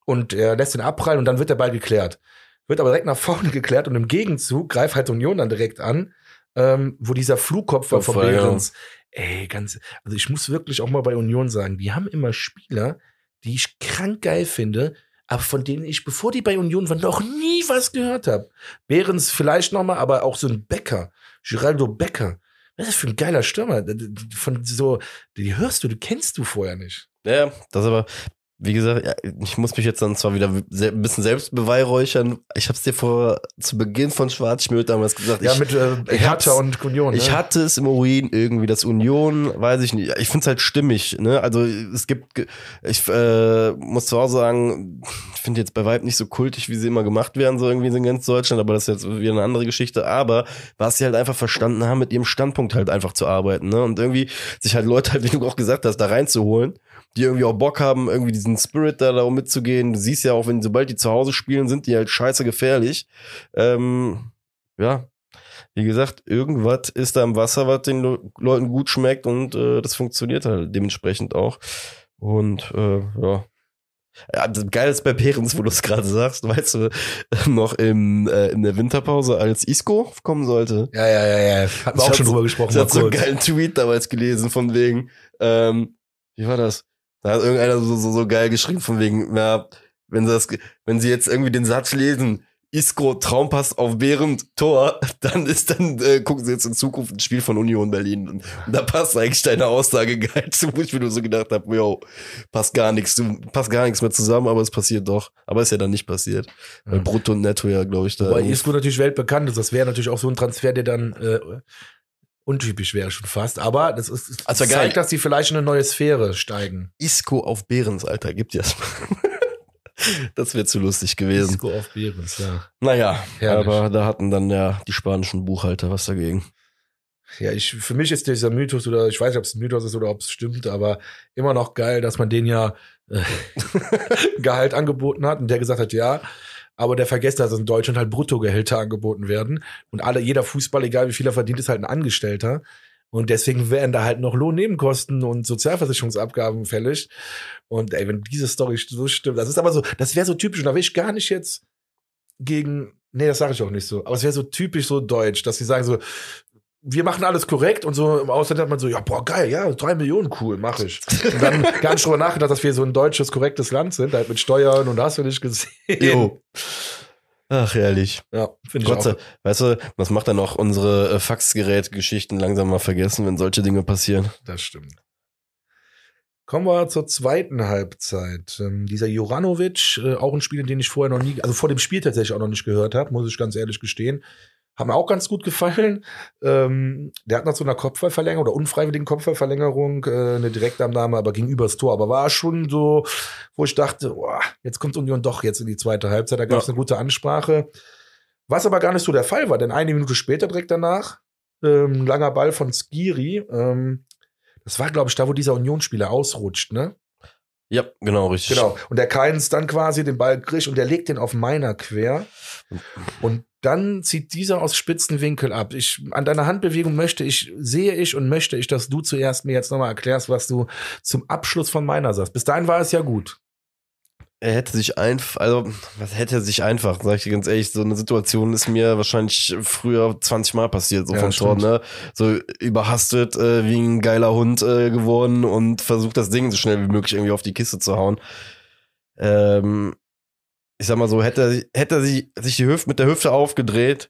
und er lässt den abprallen und dann wird der Ball geklärt. Wird aber direkt nach vorne *laughs* geklärt und im Gegenzug greift halt Union dann direkt an, ähm, wo dieser Flugkopf war von ja. Behrens. Ey, ganz, also ich muss wirklich auch mal bei Union sagen, die haben immer Spieler, die ich krank geil finde, aber von denen ich, bevor die bei Union waren, noch nie was gehört habe. Behrens vielleicht noch mal, aber auch so ein Becker, Geraldo Becker. Was ist das für ein geiler Stürmer? Von so, die hörst du, die kennst du vorher nicht. Ja, das aber, wie gesagt, ich muss mich jetzt dann zwar wieder ein bisschen selbst beweihräuchern. Ich habe es dir vor zu Beginn von Schwarzschmidt damals gesagt. Ja, ich, mit äh, Hertha und Union. Ich ne? hatte es im Urin irgendwie, das Union, weiß ich nicht. Ich finde es halt stimmig. Ne? Also es gibt, ich äh, muss zwar sagen, ich finde jetzt bei Weib nicht so kultig, wie sie immer gemacht werden, so irgendwie in ganz Deutschland, aber das ist jetzt wieder eine andere Geschichte. Aber was sie halt einfach verstanden haben, mit ihrem Standpunkt halt einfach zu arbeiten. Ne? Und irgendwie sich halt Leute halt, wie du auch gesagt hast, da reinzuholen die irgendwie auch Bock haben, irgendwie diesen Spirit da, da mitzugehen. Du siehst ja auch, wenn sobald die zu Hause spielen, sind die halt scheiße gefährlich. Ähm, ja, wie gesagt, irgendwas ist da im Wasser, was den Le Leuten gut schmeckt und äh, das funktioniert halt dementsprechend auch. Und äh, ja. Ja, geil ist bei Perens, wo du es gerade sagst, weißt du, *laughs* noch im, äh, in der Winterpause als Isco kommen sollte. Ja, ja, ja, ja. Hatten wir auch schon drüber gesprochen. Ich habe so einen geilen Tweet damals gelesen von wegen, ähm, wie war das? Da hat irgendeiner so, so, so geil geschrieben von wegen, ja, wenn sie das, wenn sie jetzt irgendwie den Satz lesen, Isco Traumpass auf Behrend Tor, *laughs* dann ist dann, äh, gucken sie jetzt in Zukunft ein Spiel von Union Berlin. Und, da passt eigentlich deine Aussage geil zu, wo ich mir nur so gedacht habe, yo, passt gar nichts, du passt gar nichts mehr zusammen, aber es passiert doch. Aber ist ja dann nicht passiert. Weil Brutto und Netto ja, glaube ich, da. Weil Isco natürlich weltbekannt ist. Das wäre natürlich auch so ein Transfer, der dann äh, untypisch wäre schon fast, aber das ist also zeigt, geil. dass die vielleicht in eine neue Sphäre steigen. Isco auf Behrens, Alter, gibt ja *laughs* Das wäre zu lustig gewesen. Isco auf Behrens, ja. Naja, Herrlich. aber da hatten dann ja die spanischen Buchhalter was dagegen. Ja, ich, für mich ist dieser Mythos, oder ich weiß nicht, ob es ein Mythos ist oder ob es stimmt, aber immer noch geil, dass man den ja äh, *laughs* Gehalt angeboten hat und der gesagt hat, ja, aber der vergisst, dass in Deutschland halt Bruttogehälter angeboten werden. Und alle, jeder Fußball, egal wie viel er verdient, ist halt ein Angestellter. Und deswegen werden da halt noch Lohnnebenkosten und Sozialversicherungsabgaben fällig. Und ey, wenn diese Story so stimmt, das ist aber so, das wäre so typisch. Und da will ich gar nicht jetzt gegen, nee, das sage ich auch nicht so. Aber es wäre so typisch so deutsch, dass sie sagen so, wir machen alles korrekt und so im Ausland hat man so, ja, boah, geil, ja, drei Millionen, cool, mach ich. Und dann *laughs* gar nicht drüber nachgedacht, dass wir so ein deutsches, korrektes Land sind, halt mit Steuern und hast du nicht gesehen. Jo. Ach, ehrlich. Ja, finde ich Gott, auch. Weißt du, was macht dann auch unsere äh, Faxgerät-Geschichten langsam mal vergessen, wenn solche Dinge passieren? Das stimmt. Kommen wir zur zweiten Halbzeit. Ähm, dieser Juranovic, äh, auch ein Spiel, den ich vorher noch nie, also vor dem Spiel tatsächlich auch noch nicht gehört habe, muss ich ganz ehrlich gestehen. Haben mir auch ganz gut gefallen. Ähm, der hat nach so einer Kopfballverlängerung oder unfreiwilligen Kopfballverlängerung äh, eine Direktabnahme, aber ging übers Tor. Aber war schon so, wo ich dachte, boah, jetzt kommt Union doch jetzt in die zweite Halbzeit. Da gab es ja. eine gute Ansprache. Was aber gar nicht so der Fall war, denn eine Minute später direkt danach, ähm, langer Ball von Skiri. Ähm, das war, glaube ich, da, wo dieser Unionsspieler ausrutscht, ne? Ja, genau, richtig. Genau. Und der Keins dann quasi den Ball kriegt und der legt den auf meiner quer. Und dann zieht dieser aus spitzen Winkel ab. Ich, an deiner Handbewegung möchte ich, sehe ich und möchte ich, dass du zuerst mir jetzt nochmal erklärst, was du zum Abschluss von meiner sagst. Bis dahin war es ja gut. Er hätte sich einfach, also, was hätte er sich einfach, sag ich dir ganz ehrlich, so eine Situation ist mir wahrscheinlich früher 20 Mal passiert, so ja, vom Tor, ne? So überhastet, äh, wie ein geiler Hund äh, geworden und versucht das Ding so schnell wie möglich irgendwie auf die Kiste zu hauen. Ähm, ich sag mal so, hätte, hätte er sich, sich die Hüfte mit der Hüfte aufgedreht,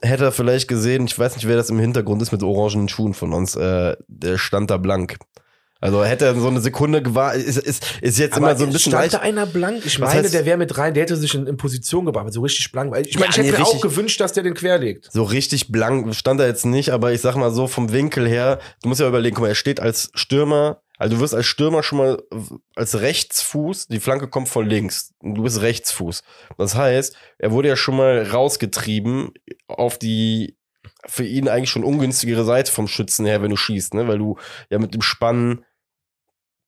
hätte er vielleicht gesehen, ich weiß nicht, wer das im Hintergrund ist mit orangenen Schuhen von uns, äh, der stand da blank. Also hätte er so eine Sekunde gewartet, ist, ist, ist jetzt aber immer so ein bisschen. Stand da einer blank? Ich meine, heißt, der wäre mit rein, der hätte sich in, in Position gebracht, so richtig blank. Weil ich meine, ja, ich hätte nee, mir richtig, auch gewünscht, dass der den querlegt. So richtig blank stand er jetzt nicht, aber ich sag mal so vom Winkel her, du musst ja überlegen, guck mal, er steht als Stürmer also du wirst als Stürmer schon mal als Rechtsfuß, die Flanke kommt von links. Du bist Rechtsfuß. Das heißt, er wurde ja schon mal rausgetrieben auf die für ihn eigentlich schon ungünstigere Seite vom Schützen her, wenn du schießt, ne? Weil du ja mit dem Spannen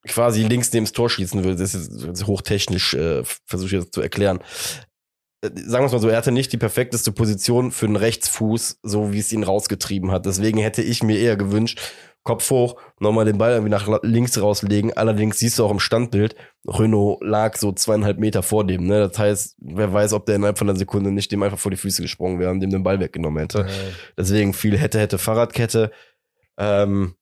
quasi links neben das Tor schießen würdest. Das ist jetzt hochtechnisch, äh, versuche ich jetzt zu erklären. Äh, sagen wir es mal so, er hatte nicht die perfekteste Position für einen Rechtsfuß, so wie es ihn rausgetrieben hat. Deswegen hätte ich mir eher gewünscht, Kopf hoch, nochmal den Ball irgendwie nach links rauslegen. Allerdings siehst du auch im Standbild, Renault lag so zweieinhalb Meter vor dem. Ne? Das heißt, wer weiß, ob der innerhalb von einer Sekunde nicht dem einfach vor die Füße gesprungen wäre und dem den Ball weggenommen hätte. Ja. Deswegen viel hätte, hätte Fahrradkette. Ähm,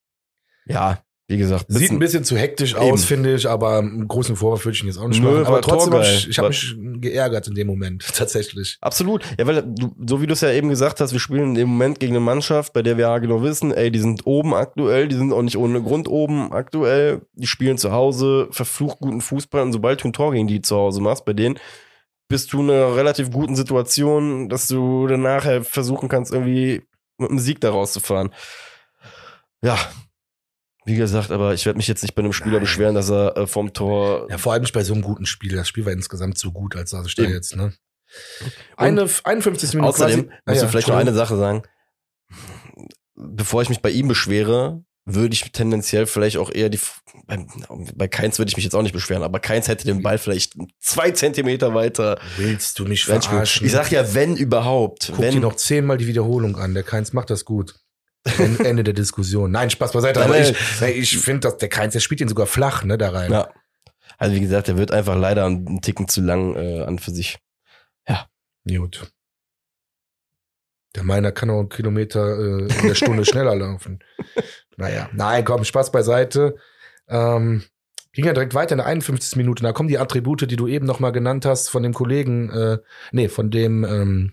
ja, wie gesagt, Sieht ein bisschen- zu hektisch Eben. aus, finde ich, aber einen großen Vorwurf würde ich jetzt auch nicht Nö, machen. Aber trotzdem, torgeil. ich, ich habe mich geärgert in dem Moment, *laughs* tatsächlich. Absolut. Ja, weil du, so wie du es ja eben gesagt hast, wir spielen im Moment gegen eine Mannschaft, bei der wir ja genau wissen, ey, die sind oben aktuell, die sind auch nicht ohne Grund oben aktuell, die spielen zu Hause, verflucht guten Fußball und sobald du ein Tor gegen die zu Hause machst, bei denen bist du in einer relativ guten Situation, dass du dann nachher versuchen kannst, irgendwie mit einem Sieg da rauszufahren. Ja. Wie gesagt, aber ich werde mich jetzt nicht bei einem Spieler Nein. beschweren, dass er äh, vom Tor Ja, vor allem nicht bei so einem guten Spiel. Das Spiel war insgesamt so gut, als dass ich da Eben. jetzt, ne? Eine 51 Minuten Außerdem quasi. musst Ah, du ja, vielleicht noch eine. Sache sagen. Bevor ich mich bei ihm beschwere, würde ich tendenziell vielleicht auch eher die. Bei, bei Keins würde ich mich jetzt auch nicht beschweren, aber Keins hätte den Ball vielleicht zwei Zentimeter weiter Willst du mich verarschen? Ich sag ja, wenn überhaupt. Guck dir wenn, noch zehnmal die Wiederholung an. Der Keins macht das gut. En- Ende der Diskussion. Nein, Spaß beiseite. Aber ich, *laughs* ich finde, dass der Keins, der spielt ihn sogar flach, ne, da rein. ja. Also wie gesagt, der wird einfach leider einen Ticken zu lang äh, an für sich. Gut. Der meiner kann auch einen Kilometer äh, in der Stunde *laughs* schneller laufen. Naja, nein, komm, Spaß beiseite. Ähm, ging ja direkt weiter in der 51. Minute. Da kommen die Attribute, die du eben noch mal genannt hast, von dem Kollegen, äh, nee, von dem ähm,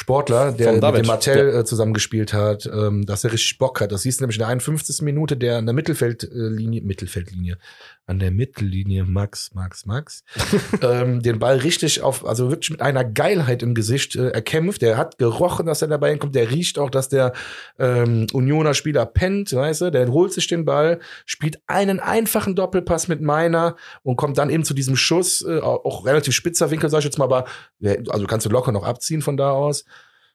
Sportler, der mit dem Martell äh, zusammengespielt hat, ähm, dass er richtig Bock hat. Das siehst du nämlich in der 51. Minute, der an der Mittelfeldlinie, Mittelfeldlinie, an der Mittellinie, Max, Max, Max, *laughs* ähm, den Ball richtig auf, also wirklich mit einer Geilheit im Gesicht äh, erkämpft. Der hat gerochen, dass er dabei hinkommt. Der riecht auch, dass der ähm, Unioner Spieler pennt, weißt du. Der holt sich den Ball, spielt einen einfachen Doppelpass mit meiner und kommt dann eben zu diesem Schuss, äh, auch, relativ spitzer Winkel, sag ich jetzt mal, aber ja, also kannst du locker noch abziehen von da aus.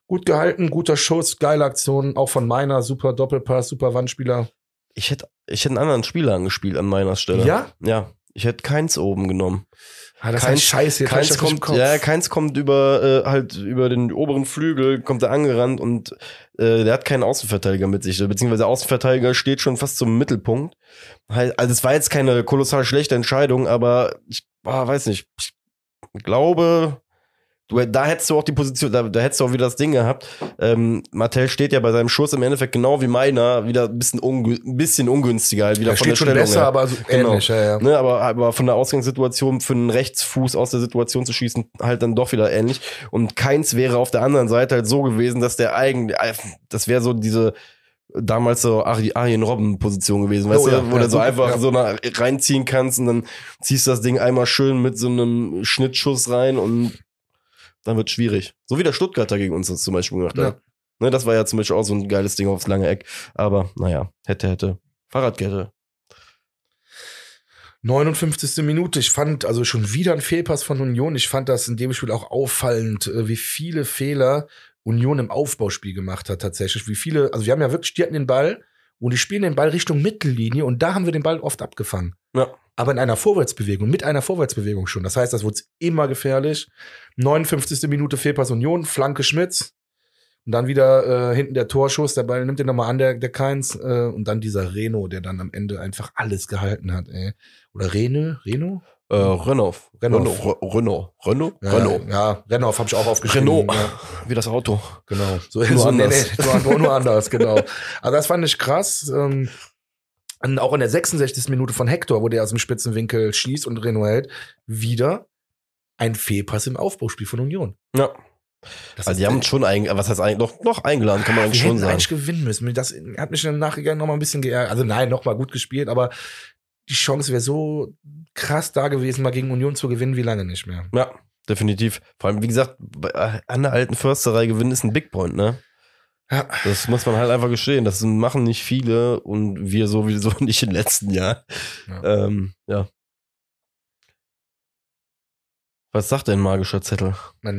Gut gehalten, guter Schuss, geile Aktion, auch von meiner, super Doppelpass, super Wandspieler. Ich hätte ich hätte einen anderen Spieler angespielt an meiner Stelle. Ja? Ja. Ich hätte keins oben genommen. Ah, das Keins- ist scheiße. Keins kommt, ja, keins kommt über äh, halt über den oberen Flügel, kommt er angerannt und äh, der hat keinen Außenverteidiger mit sich, beziehungsweise der Außenverteidiger steht schon fast zum Mittelpunkt. Also es war jetzt keine kolossal schlechte Entscheidung, aber ich ah, weiß nicht. Ich glaube, du, da hättest du auch die Position, da, da hättest du auch wieder das Ding gehabt. Ähm, Martell steht ja bei seinem Schuss im Endeffekt genau wie meiner, wieder ein bisschen, ungü ein bisschen ungünstiger, halt wieder Der von der schon Stellung besser, her. aber so Genau. ähnlich, ja, ja. Ne, aber, aber von der Ausgangssituation für einen Rechtsfuß aus der Situation zu schießen, halt dann doch wieder ähnlich. Und keins wäre auf der anderen Seite halt so gewesen, dass der eigentlich, das wäre so diese damals so Arjen Robben Position gewesen, weißt Oh du, ja, wo ja, du so einfach ja. so reinziehen kannst und dann ziehst du das Ding einmal schön mit so einem Schnittschuss rein und dann wird schwierig. So wie der Stuttgarter gegen uns das zum Beispiel gemacht hat. Ne, das war ja zum Beispiel auch so ein geiles Ding aufs lange Eck. Aber naja, hätte, hätte. Fahrradkette. 59. Minute. Ich fand also schon wieder ein Fehlpass von Union. Ich fand das in dem Spiel auch auffallend, äh, wie viele Fehler Union im Aufbauspiel gemacht hat tatsächlich. Wie viele, also wir haben ja wirklich, die hatten den Ball und die spielen den Ball Richtung Mittellinie und da haben wir den Ball oft abgefangen. Ja. Aber in einer Vorwärtsbewegung, mit einer Vorwärtsbewegung schon. Das heißt, das wurde immer gefährlich. 59. Minute Fehlpass Union, Flanke Schmitz. Und dann wieder äh, hinten der Torschuss, der Ball nimmt den nochmal an, der, der Keins. Äh, und dann dieser Reno, der dann am Ende einfach alles gehalten hat. Ey. Oder Rene? Reno? Äh, Renault. Renault. Renault. Renault. Renault. Ja, Renault. Ja, Renault habe ich auch aufgeschrieben. Renault. Ja, *laughs* Wie das Auto. genau. So, Nur so, anders. Nee, nee, nur, nur anders, genau. Also das fand ich krass. Ähm, und auch in der 66. Minute von Hector, wo der aus dem Spitzenwinkel schießt und Renault hält, wieder ein Fehlpass im Aufbauspiel von Union. Ja. Das Also die haben schon ein, was heißt eigentlich, noch, noch eingeladen, kann man eigentlich schon sagen. eigentlich gewinnen müssen. Das hat mich im Nachhinein noch mal ein bisschen geärgert. Also nein, noch mal gut gespielt, aber die Chance wäre so krass da gewesen, mal gegen Union zu gewinnen, wie lange nicht mehr. Ja, definitiv. Vor allem, wie gesagt, äh, an der alten Försterei gewinnen ist ein Big Point, ne? Ja. Das muss man halt einfach gestehen. Das machen nicht viele und wir sowieso *laughs* nicht im letzten Jahr. Ja. Ähm, ja. Was sagt denn magischer Zettel? *laughs*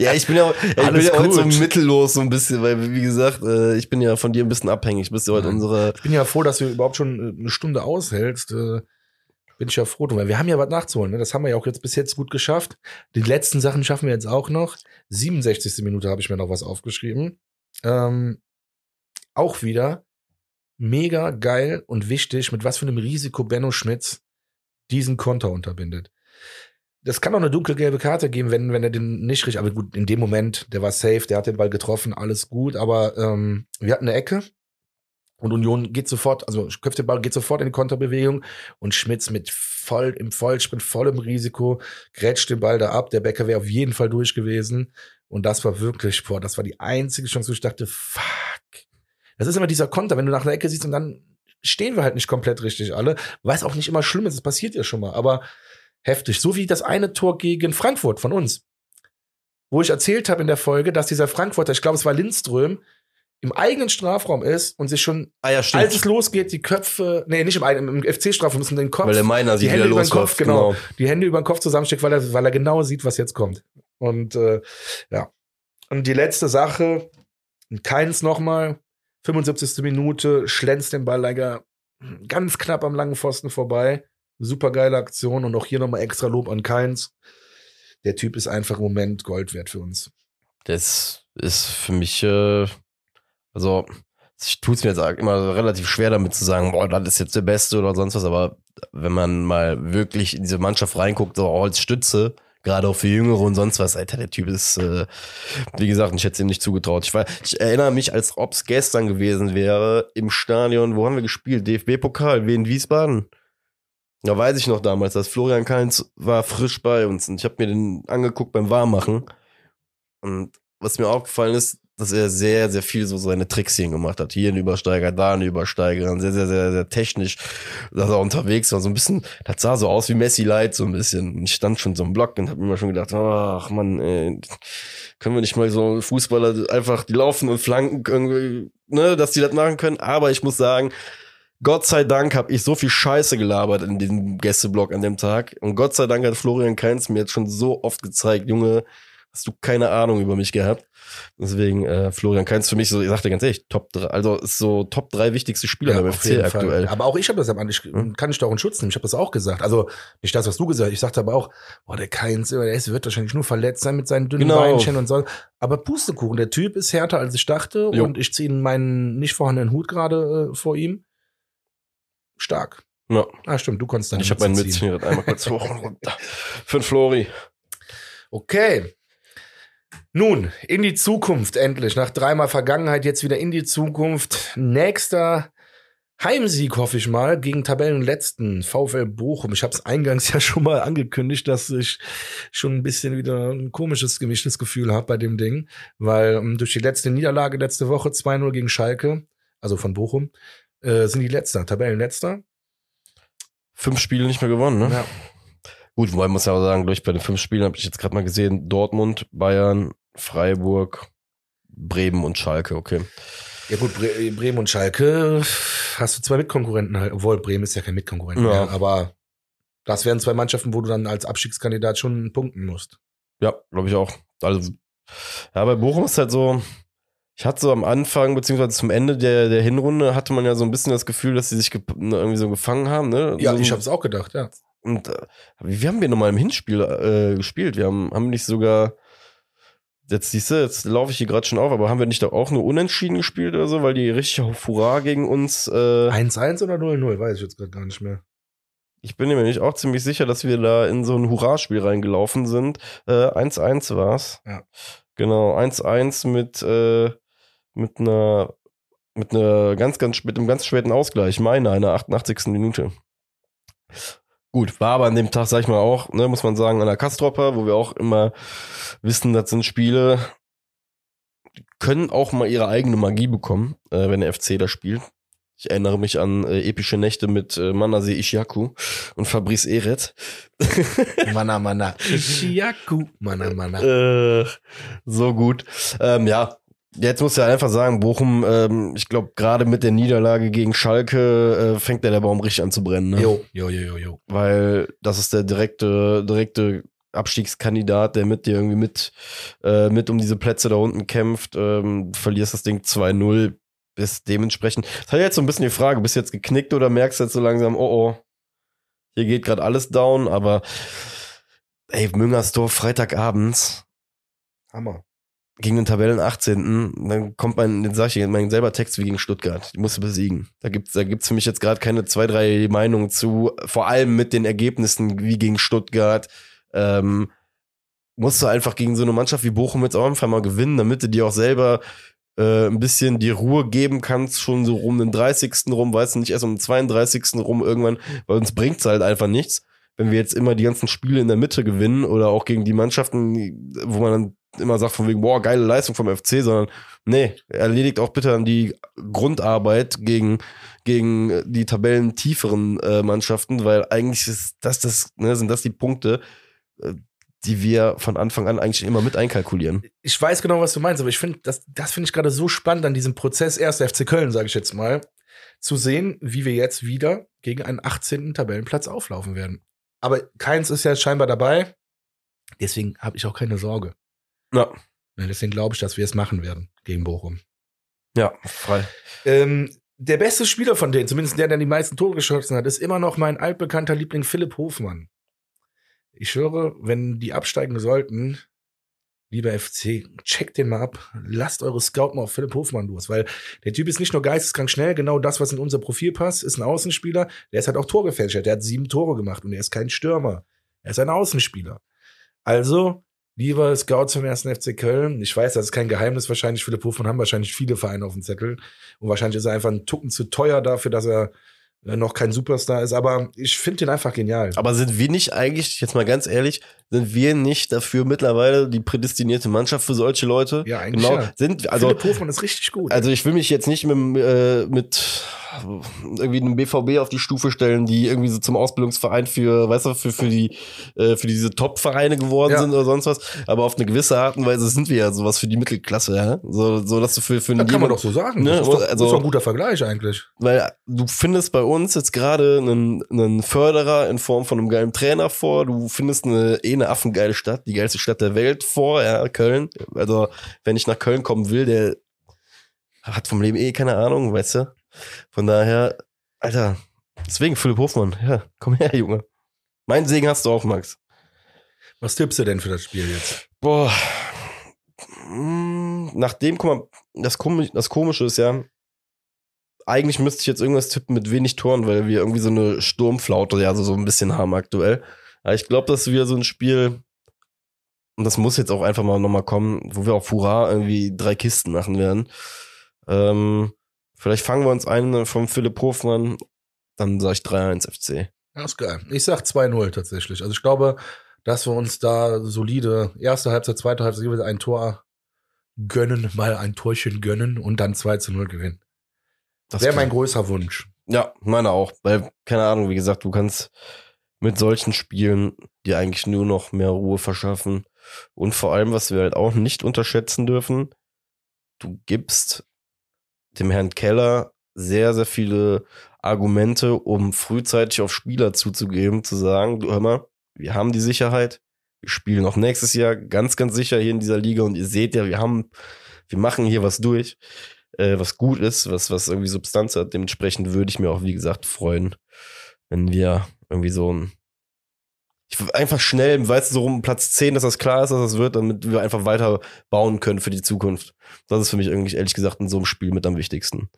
Ja, ich bin ja, ich bin ja heute so mittellos so ein bisschen, weil, wie gesagt, äh, ich bin ja von dir ein bisschen abhängig. Bist ja heute unsere. Ich bin ja froh, dass du überhaupt schon äh, eine Stunde aushältst. Äh, Bin ich ja froh. Weil wir haben ja was nachzuholen. Ne? Das haben wir ja auch jetzt bis jetzt gut geschafft. Die letzten Sachen schaffen wir jetzt auch noch. 67. Minute habe ich mir noch was aufgeschrieben. Ähm, auch wieder mega geil und wichtig, mit was für einem Risiko Benno Schmitz diesen Konter unterbindet. Das kann auch eine dunkelgelbe Karte geben, wenn, wenn er den nicht richtig, aber gut, in dem Moment, der war safe, der hat den Ball getroffen, alles gut, aber ähm, wir hatten eine Ecke Und Union geht sofort, also köpft den Ball, geht sofort in die Konterbewegung und Schmitz mit voll im Vollsprint, vollem Risiko, grätscht den Ball da ab. Der Becker wäre auf jeden Fall durch gewesen. Und das war wirklich, boah, das war die einzige Chance, wo ich dachte, fuck. Das ist immer dieser Konter, wenn du nach der Ecke siehst und dann stehen wir halt nicht komplett richtig alle, weil auch nicht immer schlimm ist, es passiert ja schon mal, aber heftig. So wie das eine Tor gegen Frankfurt von uns, wo ich erzählt habe in der Folge, dass dieser Frankfurter, ich glaube, es war Lindström, im eigenen Strafraum ist und sich schon, Ah ja, als es losgeht, die Köpfe, nee, nicht im, im FC-Strafraum, müssen den Kopf, Weil der Meiner die Hände über den Kopf, losläuft. genau, die Hände über den Kopf zusammensteckt, weil er, weil er genau sieht, was jetzt kommt. Und äh, ja. Und die letzte Sache, keins nochmal, 75. Minute, schlänzt den Ball leider ganz knapp am langen Pfosten vorbei. Super geile Aktion und auch hier nochmal extra Lob an Keins. Der Typ ist einfach im Moment Gold wert für uns. Das ist für mich, äh, also ich tue es mir jetzt immer relativ schwer damit zu sagen, boah, das ist jetzt der Beste oder sonst was, aber wenn man mal wirklich in diese Mannschaft reinguckt, so als Stütze, gerade auch für Jüngere und sonst was, Alter, der Typ ist, äh, wie gesagt, ich hätte es ihm nicht zugetraut. Ich, war, ich erinnere mich, als ob es gestern gewesen wäre, im Stadion, wo haben wir gespielt? DFB-Pokal, Wien Wiesbaden. Da weiß ich noch damals, dass Florian Kainz war frisch bei uns und ich habe mir den angeguckt beim Warmmachen. Und was mir aufgefallen ist, dass er sehr, sehr viel so seine Tricks hier gemacht hat. Hier ein Übersteiger, da ein Übersteiger, sehr, sehr, sehr, sehr technisch, dass er unterwegs war. So ein bisschen, das sah so aus wie Messi Light, so ein bisschen. Und ich stand schon so im Block und habe mir schon gedacht, ach man, können wir nicht mal so Fußballer einfach, die laufen und flanken irgendwie, ne, dass die das machen können. Aber ich muss sagen, Gott sei Dank habe ich so viel Scheiße gelabert in diesem Gästeblock an dem Tag. Und Gott sei Dank hat Florian Kainz mir jetzt schon so oft gezeigt, Junge, hast du keine Ahnung über mich gehabt. Deswegen, äh, Florian Kainz für mich so, ich sagte ganz ehrlich, Top 3, also ist so Top 3 wichtigste Spieler beim auf FC Fall. aktuell. Aber auch ich habe das am Ende, ich, Hm? kann ich da auch in Schutz nehmen. Ich habe das auch gesagt. Also nicht das, was du gesagt hast. Ich sagte aber auch, boah, der Keins, der wird wahrscheinlich nur verletzt sein mit seinen dünnen Genau. Beinchen und so. Aber Pustekuchen, der Typ ist härter, als ich dachte. Jo. Und ich ziehe meinen nicht vorhandenen Hut gerade äh, vor ihm. Stark. Ja. Ah, stimmt, du konntest dann Ich habe meinen Mützchen gerade einmal kurz *laughs* hoch und runter. Für den Flori. Okay. Nun, in die Zukunft endlich. Nach dreimal Vergangenheit jetzt wieder in die Zukunft. Nächster Heimsieg, hoffe ich mal, gegen Tabellenletzten VfL Bochum. Ich habe es eingangs *laughs* ja schon mal angekündigt, dass ich schon ein bisschen wieder ein komisches, gemischtes Gefühl habe bei dem Ding, weil ähm, durch die letzte Niederlage letzte Woche 2-0 gegen Schalke, also von Bochum, äh, sind die Letzter, Tabellenletzter. Fünf Spiele nicht mehr gewonnen, ne? Ja. Gut, wobei man muss ja auch sagen, durch bei den fünf Spielen habe ich jetzt gerade mal gesehen, Dortmund, Bayern, Freiburg, Bremen und Schalke, okay. Ja gut, Bre Bremen und Schalke hast du zwei Mitkonkurrenten halt, obwohl Bremen ist ja kein Mitkonkurrent Ja. mehr, aber das wären zwei Mannschaften, wo du dann als Abstiegskandidat schon punkten musst. Ja, glaube ich auch. Also, ja, bei Bochum ist halt so, ich hatte so am Anfang, beziehungsweise zum Ende der, der Hinrunde, hatte man ja so ein bisschen das Gefühl, dass sie sich ne, irgendwie so gefangen haben, ne? Ja, so, ich habe es auch gedacht, ja. Und äh, wie haben wir nochmal im Hinspiel äh, gespielt? Wir haben, haben nicht sogar, jetzt siehst du, jetzt laufe ich hier gerade schon auf, aber haben wir nicht da auch nur unentschieden gespielt oder so, weil die richtig auf Hurra gegen uns, äh, 1-1 oder 0-0, weiß ich jetzt gerade gar nicht mehr. ich bin mir nicht auch ziemlich sicher, dass wir da in so ein Hurra-Spiel reingelaufen sind. Äh, 1-1 war's. Ja. Genau, 1-1 mit, äh, mit einer, mit einer ganz, ganz, mit einem ganz späten Ausgleich. Meine, einer 88. Minute. Gut, war aber an dem Tag, sag ich mal auch, ne, muss man sagen, an der Kastropper, wo wir auch immer wissen, das sind Spiele, die können auch mal ihre eigene Magie bekommen, äh, wenn der FC da spielt. Ich erinnere mich an äh, epische Nächte mit äh, Manase Ishiaku und Fabrice Eret. *laughs* Mana, mana. Ishiaku. Mana, mana. äh, so gut. Ähm, ja, jetzt muss ja einfach sagen, Bochum, ähm, ich glaube, gerade mit der Niederlage gegen Schalke äh, fängt ja der Baum richtig an zu brennen. Ne? Jo, jo, jo, jo, jo. Weil das ist der direkte, direkte Abstiegskandidat, der mit dir irgendwie mit, äh, mit um diese Plätze da unten kämpft. Ähm, verlierst das Ding 2-0. Ist dementsprechend. Das hat jetzt so ein bisschen die Frage, bist du jetzt geknickt oder merkst du jetzt so langsam, oh oh, hier geht gerade alles down, aber ey, Müngersdorf Freitagabends Hammer. Gegen den Tabellen 18. Dann kommt mein, dann sag ich, mein selber Text wie gegen Stuttgart. Die musst du besiegen. Da gibt's, da gibt's für mich jetzt gerade keine zwei, drei Meinungen zu. Vor allem mit den Ergebnissen wie gegen Stuttgart. Ähm, musst du einfach gegen so eine Mannschaft wie Bochum jetzt auch einfach mal gewinnen, damit du dir auch selber äh, ein bisschen die Ruhe geben kannst, schon so rum den 30. rum, weißt du, nicht erst um den 32. rum irgendwann, weil uns bringt's halt einfach nichts. Wenn wir jetzt immer die ganzen Spiele in der Mitte gewinnen oder auch gegen die Mannschaften, wo man dann immer sagt von wegen, boah, geile Leistung vom FC, sondern nee, erledigt auch bitte an die Grundarbeit gegen, gegen die tabellentieferen äh, Mannschaften, weil eigentlich ist das, das, ne, sind das die Punkte, äh, die wir von Anfang an eigentlich immer mit einkalkulieren. Ich weiß genau, was du meinst, aber ich finde, das, das finde ich gerade so spannend an diesem Prozess erster FC Köln, sage ich jetzt mal, zu sehen, wie wir jetzt wieder gegen einen 18. Tabellenplatz auflaufen werden. Aber keins ist ja scheinbar dabei. Deswegen habe ich auch keine Sorge. Ja. Deswegen glaube ich, dass wir es machen werden gegen Bochum. Ja, frei. Ähm, der beste Spieler von denen, zumindest der, der die meisten Tore geschossen hat, ist immer noch mein altbekannter Liebling Philipp Hofmann. Ich höre, wenn die absteigen sollten, lieber FC, checkt den mal ab. Lasst eure Scout mal auf Philipp Hofmann los, weil der Typ ist nicht nur geisteskrank schnell, genau das, was in unser Profil passt, ist ein Außenspieler. Der ist halt auch Torgefälscher. Der hat sieben Tore gemacht und er ist kein Stürmer. Er ist ein Außenspieler. Also, lieber Scouts vom 1. FC Köln, ich weiß, das ist kein Geheimnis wahrscheinlich. Philipp Hofmann haben wahrscheinlich viele Vereine auf dem Zettel. Und wahrscheinlich ist er einfach ein Tucken zu teuer dafür, dass er äh, noch kein Superstar ist, aber ich finde den einfach genial. Aber sind wir nicht eigentlich, jetzt mal ganz ehrlich, sind wir nicht dafür mittlerweile die prädestinierte Mannschaft für solche Leute? Ja, eigentlich genau. ja. Sind, also, Philipp Hofmann ist richtig gut. also ich will mich jetzt nicht mit, äh, mit irgendwie einem BVB auf die Stufe stellen, die irgendwie so zum Ausbildungsverein für, weißt du, für, für die, äh, für diese Top-Vereine geworden Ja. sind oder sonst was. Aber auf eine gewisse Art und Weise sind wir ja sowas für die Mittelklasse, ja. So, so dass du für, für das kann man doch so sagen. Ne, das ist doch, also- ist doch ein guter Vergleich eigentlich. weil du findest bei uns jetzt gerade einen, einen Förderer in Form von einem geilen Trainer vor, du findest eine eh eine affengeile Stadt, die geilste Stadt der Welt vor, ja, Köln. Also, wenn ich nach Köln kommen will, der hat vom Leben eh keine Ahnung, weißt du? Von daher, Alter, deswegen Philipp Hofmann, ja, komm her, Junge. Mein Segen hast du auch, Max. Was tippst du denn für das Spiel jetzt? Boah. Mm, Nachdem, guck mal, das, Komi das Komische ist ja, eigentlich müsste ich jetzt irgendwas tippen mit wenig Toren, weil wir irgendwie so eine Sturmflaute ja so, so ein bisschen haben aktuell. Aber ich glaube, dass wir so ein Spiel, und das muss jetzt auch einfach mal nochmal kommen, wo wir auf Hurra irgendwie drei Kisten machen werden. Ähm, vielleicht fangen wir uns ein vom Philipp Hofmann, dann sage ich 3-1 FC. Das ist geil. Ich sag 2-0 tatsächlich. Also ich glaube, dass wir uns da solide erste Halbzeit, zweite Halbzeit jeweils ein Tor gönnen, mal ein Torchen gönnen und dann 2 zu 0 gewinnen. Das Wäre mein größer Wunsch. Ja, meine auch. Weil, keine Ahnung, wie gesagt, du kannst mit solchen Spielen dir eigentlich nur noch mehr Ruhe verschaffen. Und vor allem, was wir halt auch nicht unterschätzen dürfen, du gibst dem Herrn Keller sehr, sehr viele Argumente, um frühzeitig auf Spieler zuzugeben, zu sagen, du hör mal, wir haben die Sicherheit, wir spielen auch nächstes Jahr ganz, ganz sicher hier in dieser Liga und ihr seht ja, wir haben, wir machen hier was durch, äh, was gut ist, was, was irgendwie Substanz hat. Dementsprechend würde ich mir auch, wie gesagt, freuen, wenn wir irgendwie so ich einfach schnell, weißt du, so rum Platz 10, dass das klar ist, dass das wird, damit wir einfach weiter bauen können für die Zukunft. Das ist für mich irgendwie, ehrlich gesagt, in so einem Spiel mit am wichtigsten.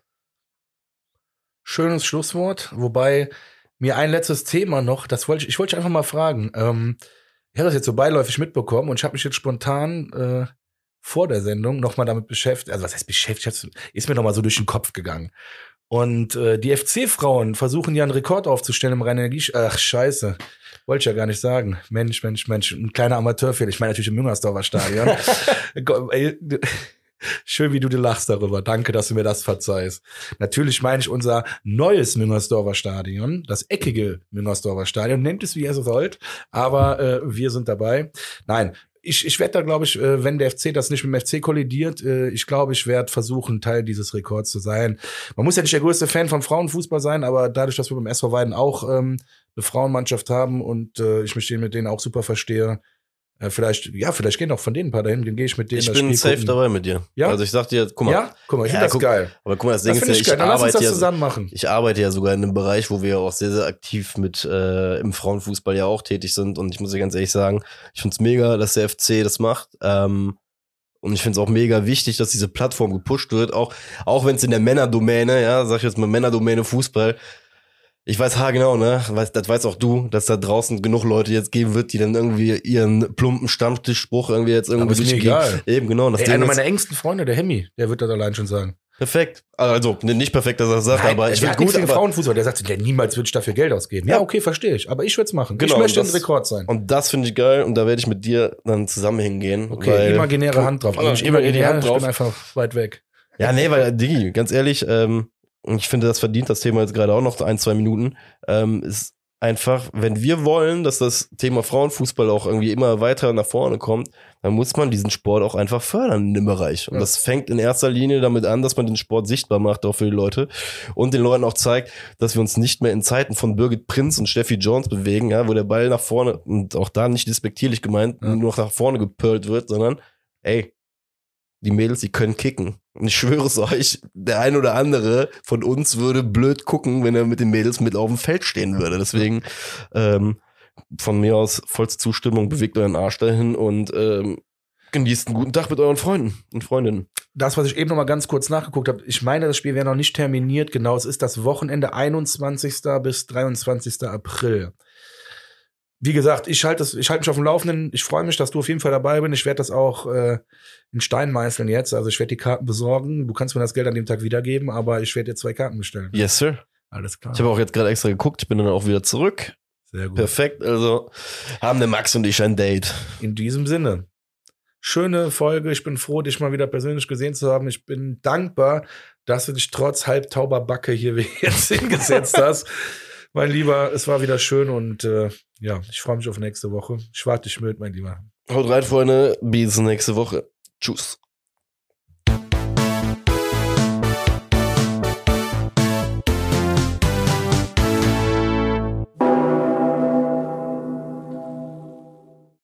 Schönes Schlusswort. Wobei mir ein letztes Thema noch, das wollte ich, ich wollte einfach mal fragen. Ähm, ich habe das jetzt so beiläufig mitbekommen und ich habe mich jetzt spontan äh, vor der Sendung nochmal damit beschäftigt. Also was heißt beschäftigt? Ist mir nochmal so durch den Kopf gegangen. Und äh, die FC-Frauen versuchen ja einen Rekord aufzustellen im rhein energie Ach, scheiße. Wollte ich ja gar nicht sagen. Mensch, Mensch, Mensch. Ein kleiner Amateurfehler. Ich meine natürlich im Müngersdorfer Stadion. *laughs* Schön, wie du dir lachst darüber. Danke, dass du mir das verzeihst. Natürlich meine ich unser neues Müngersdorfer Stadion, das eckige Müngersdorfer Stadion. Nennt es, wie ihr es wollt, aber äh, wir sind dabei. Nein, ich, ich werde da, glaube ich, äh, wenn der FC das nicht mit dem FC kollidiert, äh, ich glaube, ich werde versuchen, Teil dieses Rekords zu sein. Man muss ja nicht der größte Fan von Frauenfußball sein, aber dadurch, dass wir beim SV Weiden auch ähm, eine Frauenmannschaft haben und äh, ich mich mit denen auch super verstehe, äh, vielleicht, ja, vielleicht gehen auch von denen ein paar dahin, dann gehe ich mit denen Ich bin Spiel safe gucken. dabei mit dir. Ja? Also ich sag dir, guck mal, Ja, guck mal, ich Ja, finde das guck- geil. aber guck mal, das Ding Das ist finde ja, ich ich geil. Dann arbeite ja, zusammen machen. ich arbeite ja sogar in einem Bereich, wo wir auch sehr, sehr aktiv mit äh, im Frauenfußball ja auch tätig sind. Und ich muss dir ganz ehrlich sagen, ich find's mega, dass der FC das macht. Ähm, und ich find's auch mega wichtig, dass diese Plattform gepusht wird, auch, auch wenn es in der Männerdomäne, ja, sag ich jetzt mal Männerdomäne Fußball, Ich weiß haargenau, ne? Weiß, das weißt auch du, dass da draußen genug Leute jetzt geben wird, die dann irgendwie ihren plumpen Stammtischspruch irgendwie jetzt irgendwie Aber ist mir egal. Eben, genau. Das Ey, einer meiner engsten Freunde, der Hemmi, der wird das allein schon sagen. Perfekt. Also, ne, nicht perfekt, dass er das sagt, aber ich finde gut. gegen Frauenfußball. Der sagt, der niemals würde ich dafür Geld ausgeben. Ja, Ja. okay, verstehe ich. Aber ich würde es machen. Genau, ich möchte und ein das- Rekord sein. und das finde ich geil und da werde ich mit dir dann zusammen hingehen. Okay, imaginäre Hand drauf. Also imaginäre imaginär, Hand ich drauf. bin einfach weit weg. Ja, nee, weil, Digi, ganz ehrlich, ähm, ich finde, das verdient das Thema jetzt gerade auch noch ein, zwei Minuten, ähm, ist einfach, wenn wir wollen, dass das Thema Frauenfußball auch irgendwie immer weiter nach vorne kommt, dann muss man diesen Sport auch einfach fördern in dem Bereich. Und Ja. das fängt in erster Linie damit an, dass man den Sport sichtbar macht, auch für die Leute und den Leuten auch zeigt, dass wir uns nicht mehr in Zeiten von Birgit Prinz und Steffi Jones bewegen, ja, wo der Ball nach vorne und auch da nicht despektierlich gemeint, Ja. nur noch nach vorne gepölt wird, sondern ey, die Mädels, die können kicken. Und ich schwöre es euch, der ein oder andere von uns würde blöd gucken, wenn er mit den Mädels mit auf dem Feld stehen würde. Deswegen ähm, von mir aus vollste Zustimmung, bewegt euren Arsch dahin und ähm, genießt einen guten Tag mit euren Freunden und Freundinnen. Das, was ich eben noch mal ganz kurz nachgeguckt habe, ich meine, das Spiel wäre noch nicht terminiert. Genau, es ist das Wochenende 21. bis 23. April. Wie gesagt, ich halte ich halte mich auf dem Laufenden. Ich freue mich, dass du auf jeden Fall dabei bist. Ich werde das auch äh, in Stein meißeln jetzt. Also ich werde die Karten besorgen. Du kannst mir das Geld an dem Tag wiedergeben, aber ich werde dir zwei Karten bestellen. Yes, sir. Alles klar. Ich habe auch jetzt gerade extra geguckt, ich bin dann auch wieder zurück. Sehr gut. Perfekt, also haben der Max und ich ein Date. In diesem Sinne. Schöne Folge. Ich bin froh, dich mal wieder persönlich gesehen zu haben. Ich bin dankbar, dass du dich trotz halbtauber Backe hier *laughs* jetzt hingesetzt hast. Mein Lieber, es war wieder schön und äh, ja, ich freue mich auf nächste Woche. Ich warte dich mit, mein Lieber. Haut rein, Freunde, bis nächste Woche. Tschüss.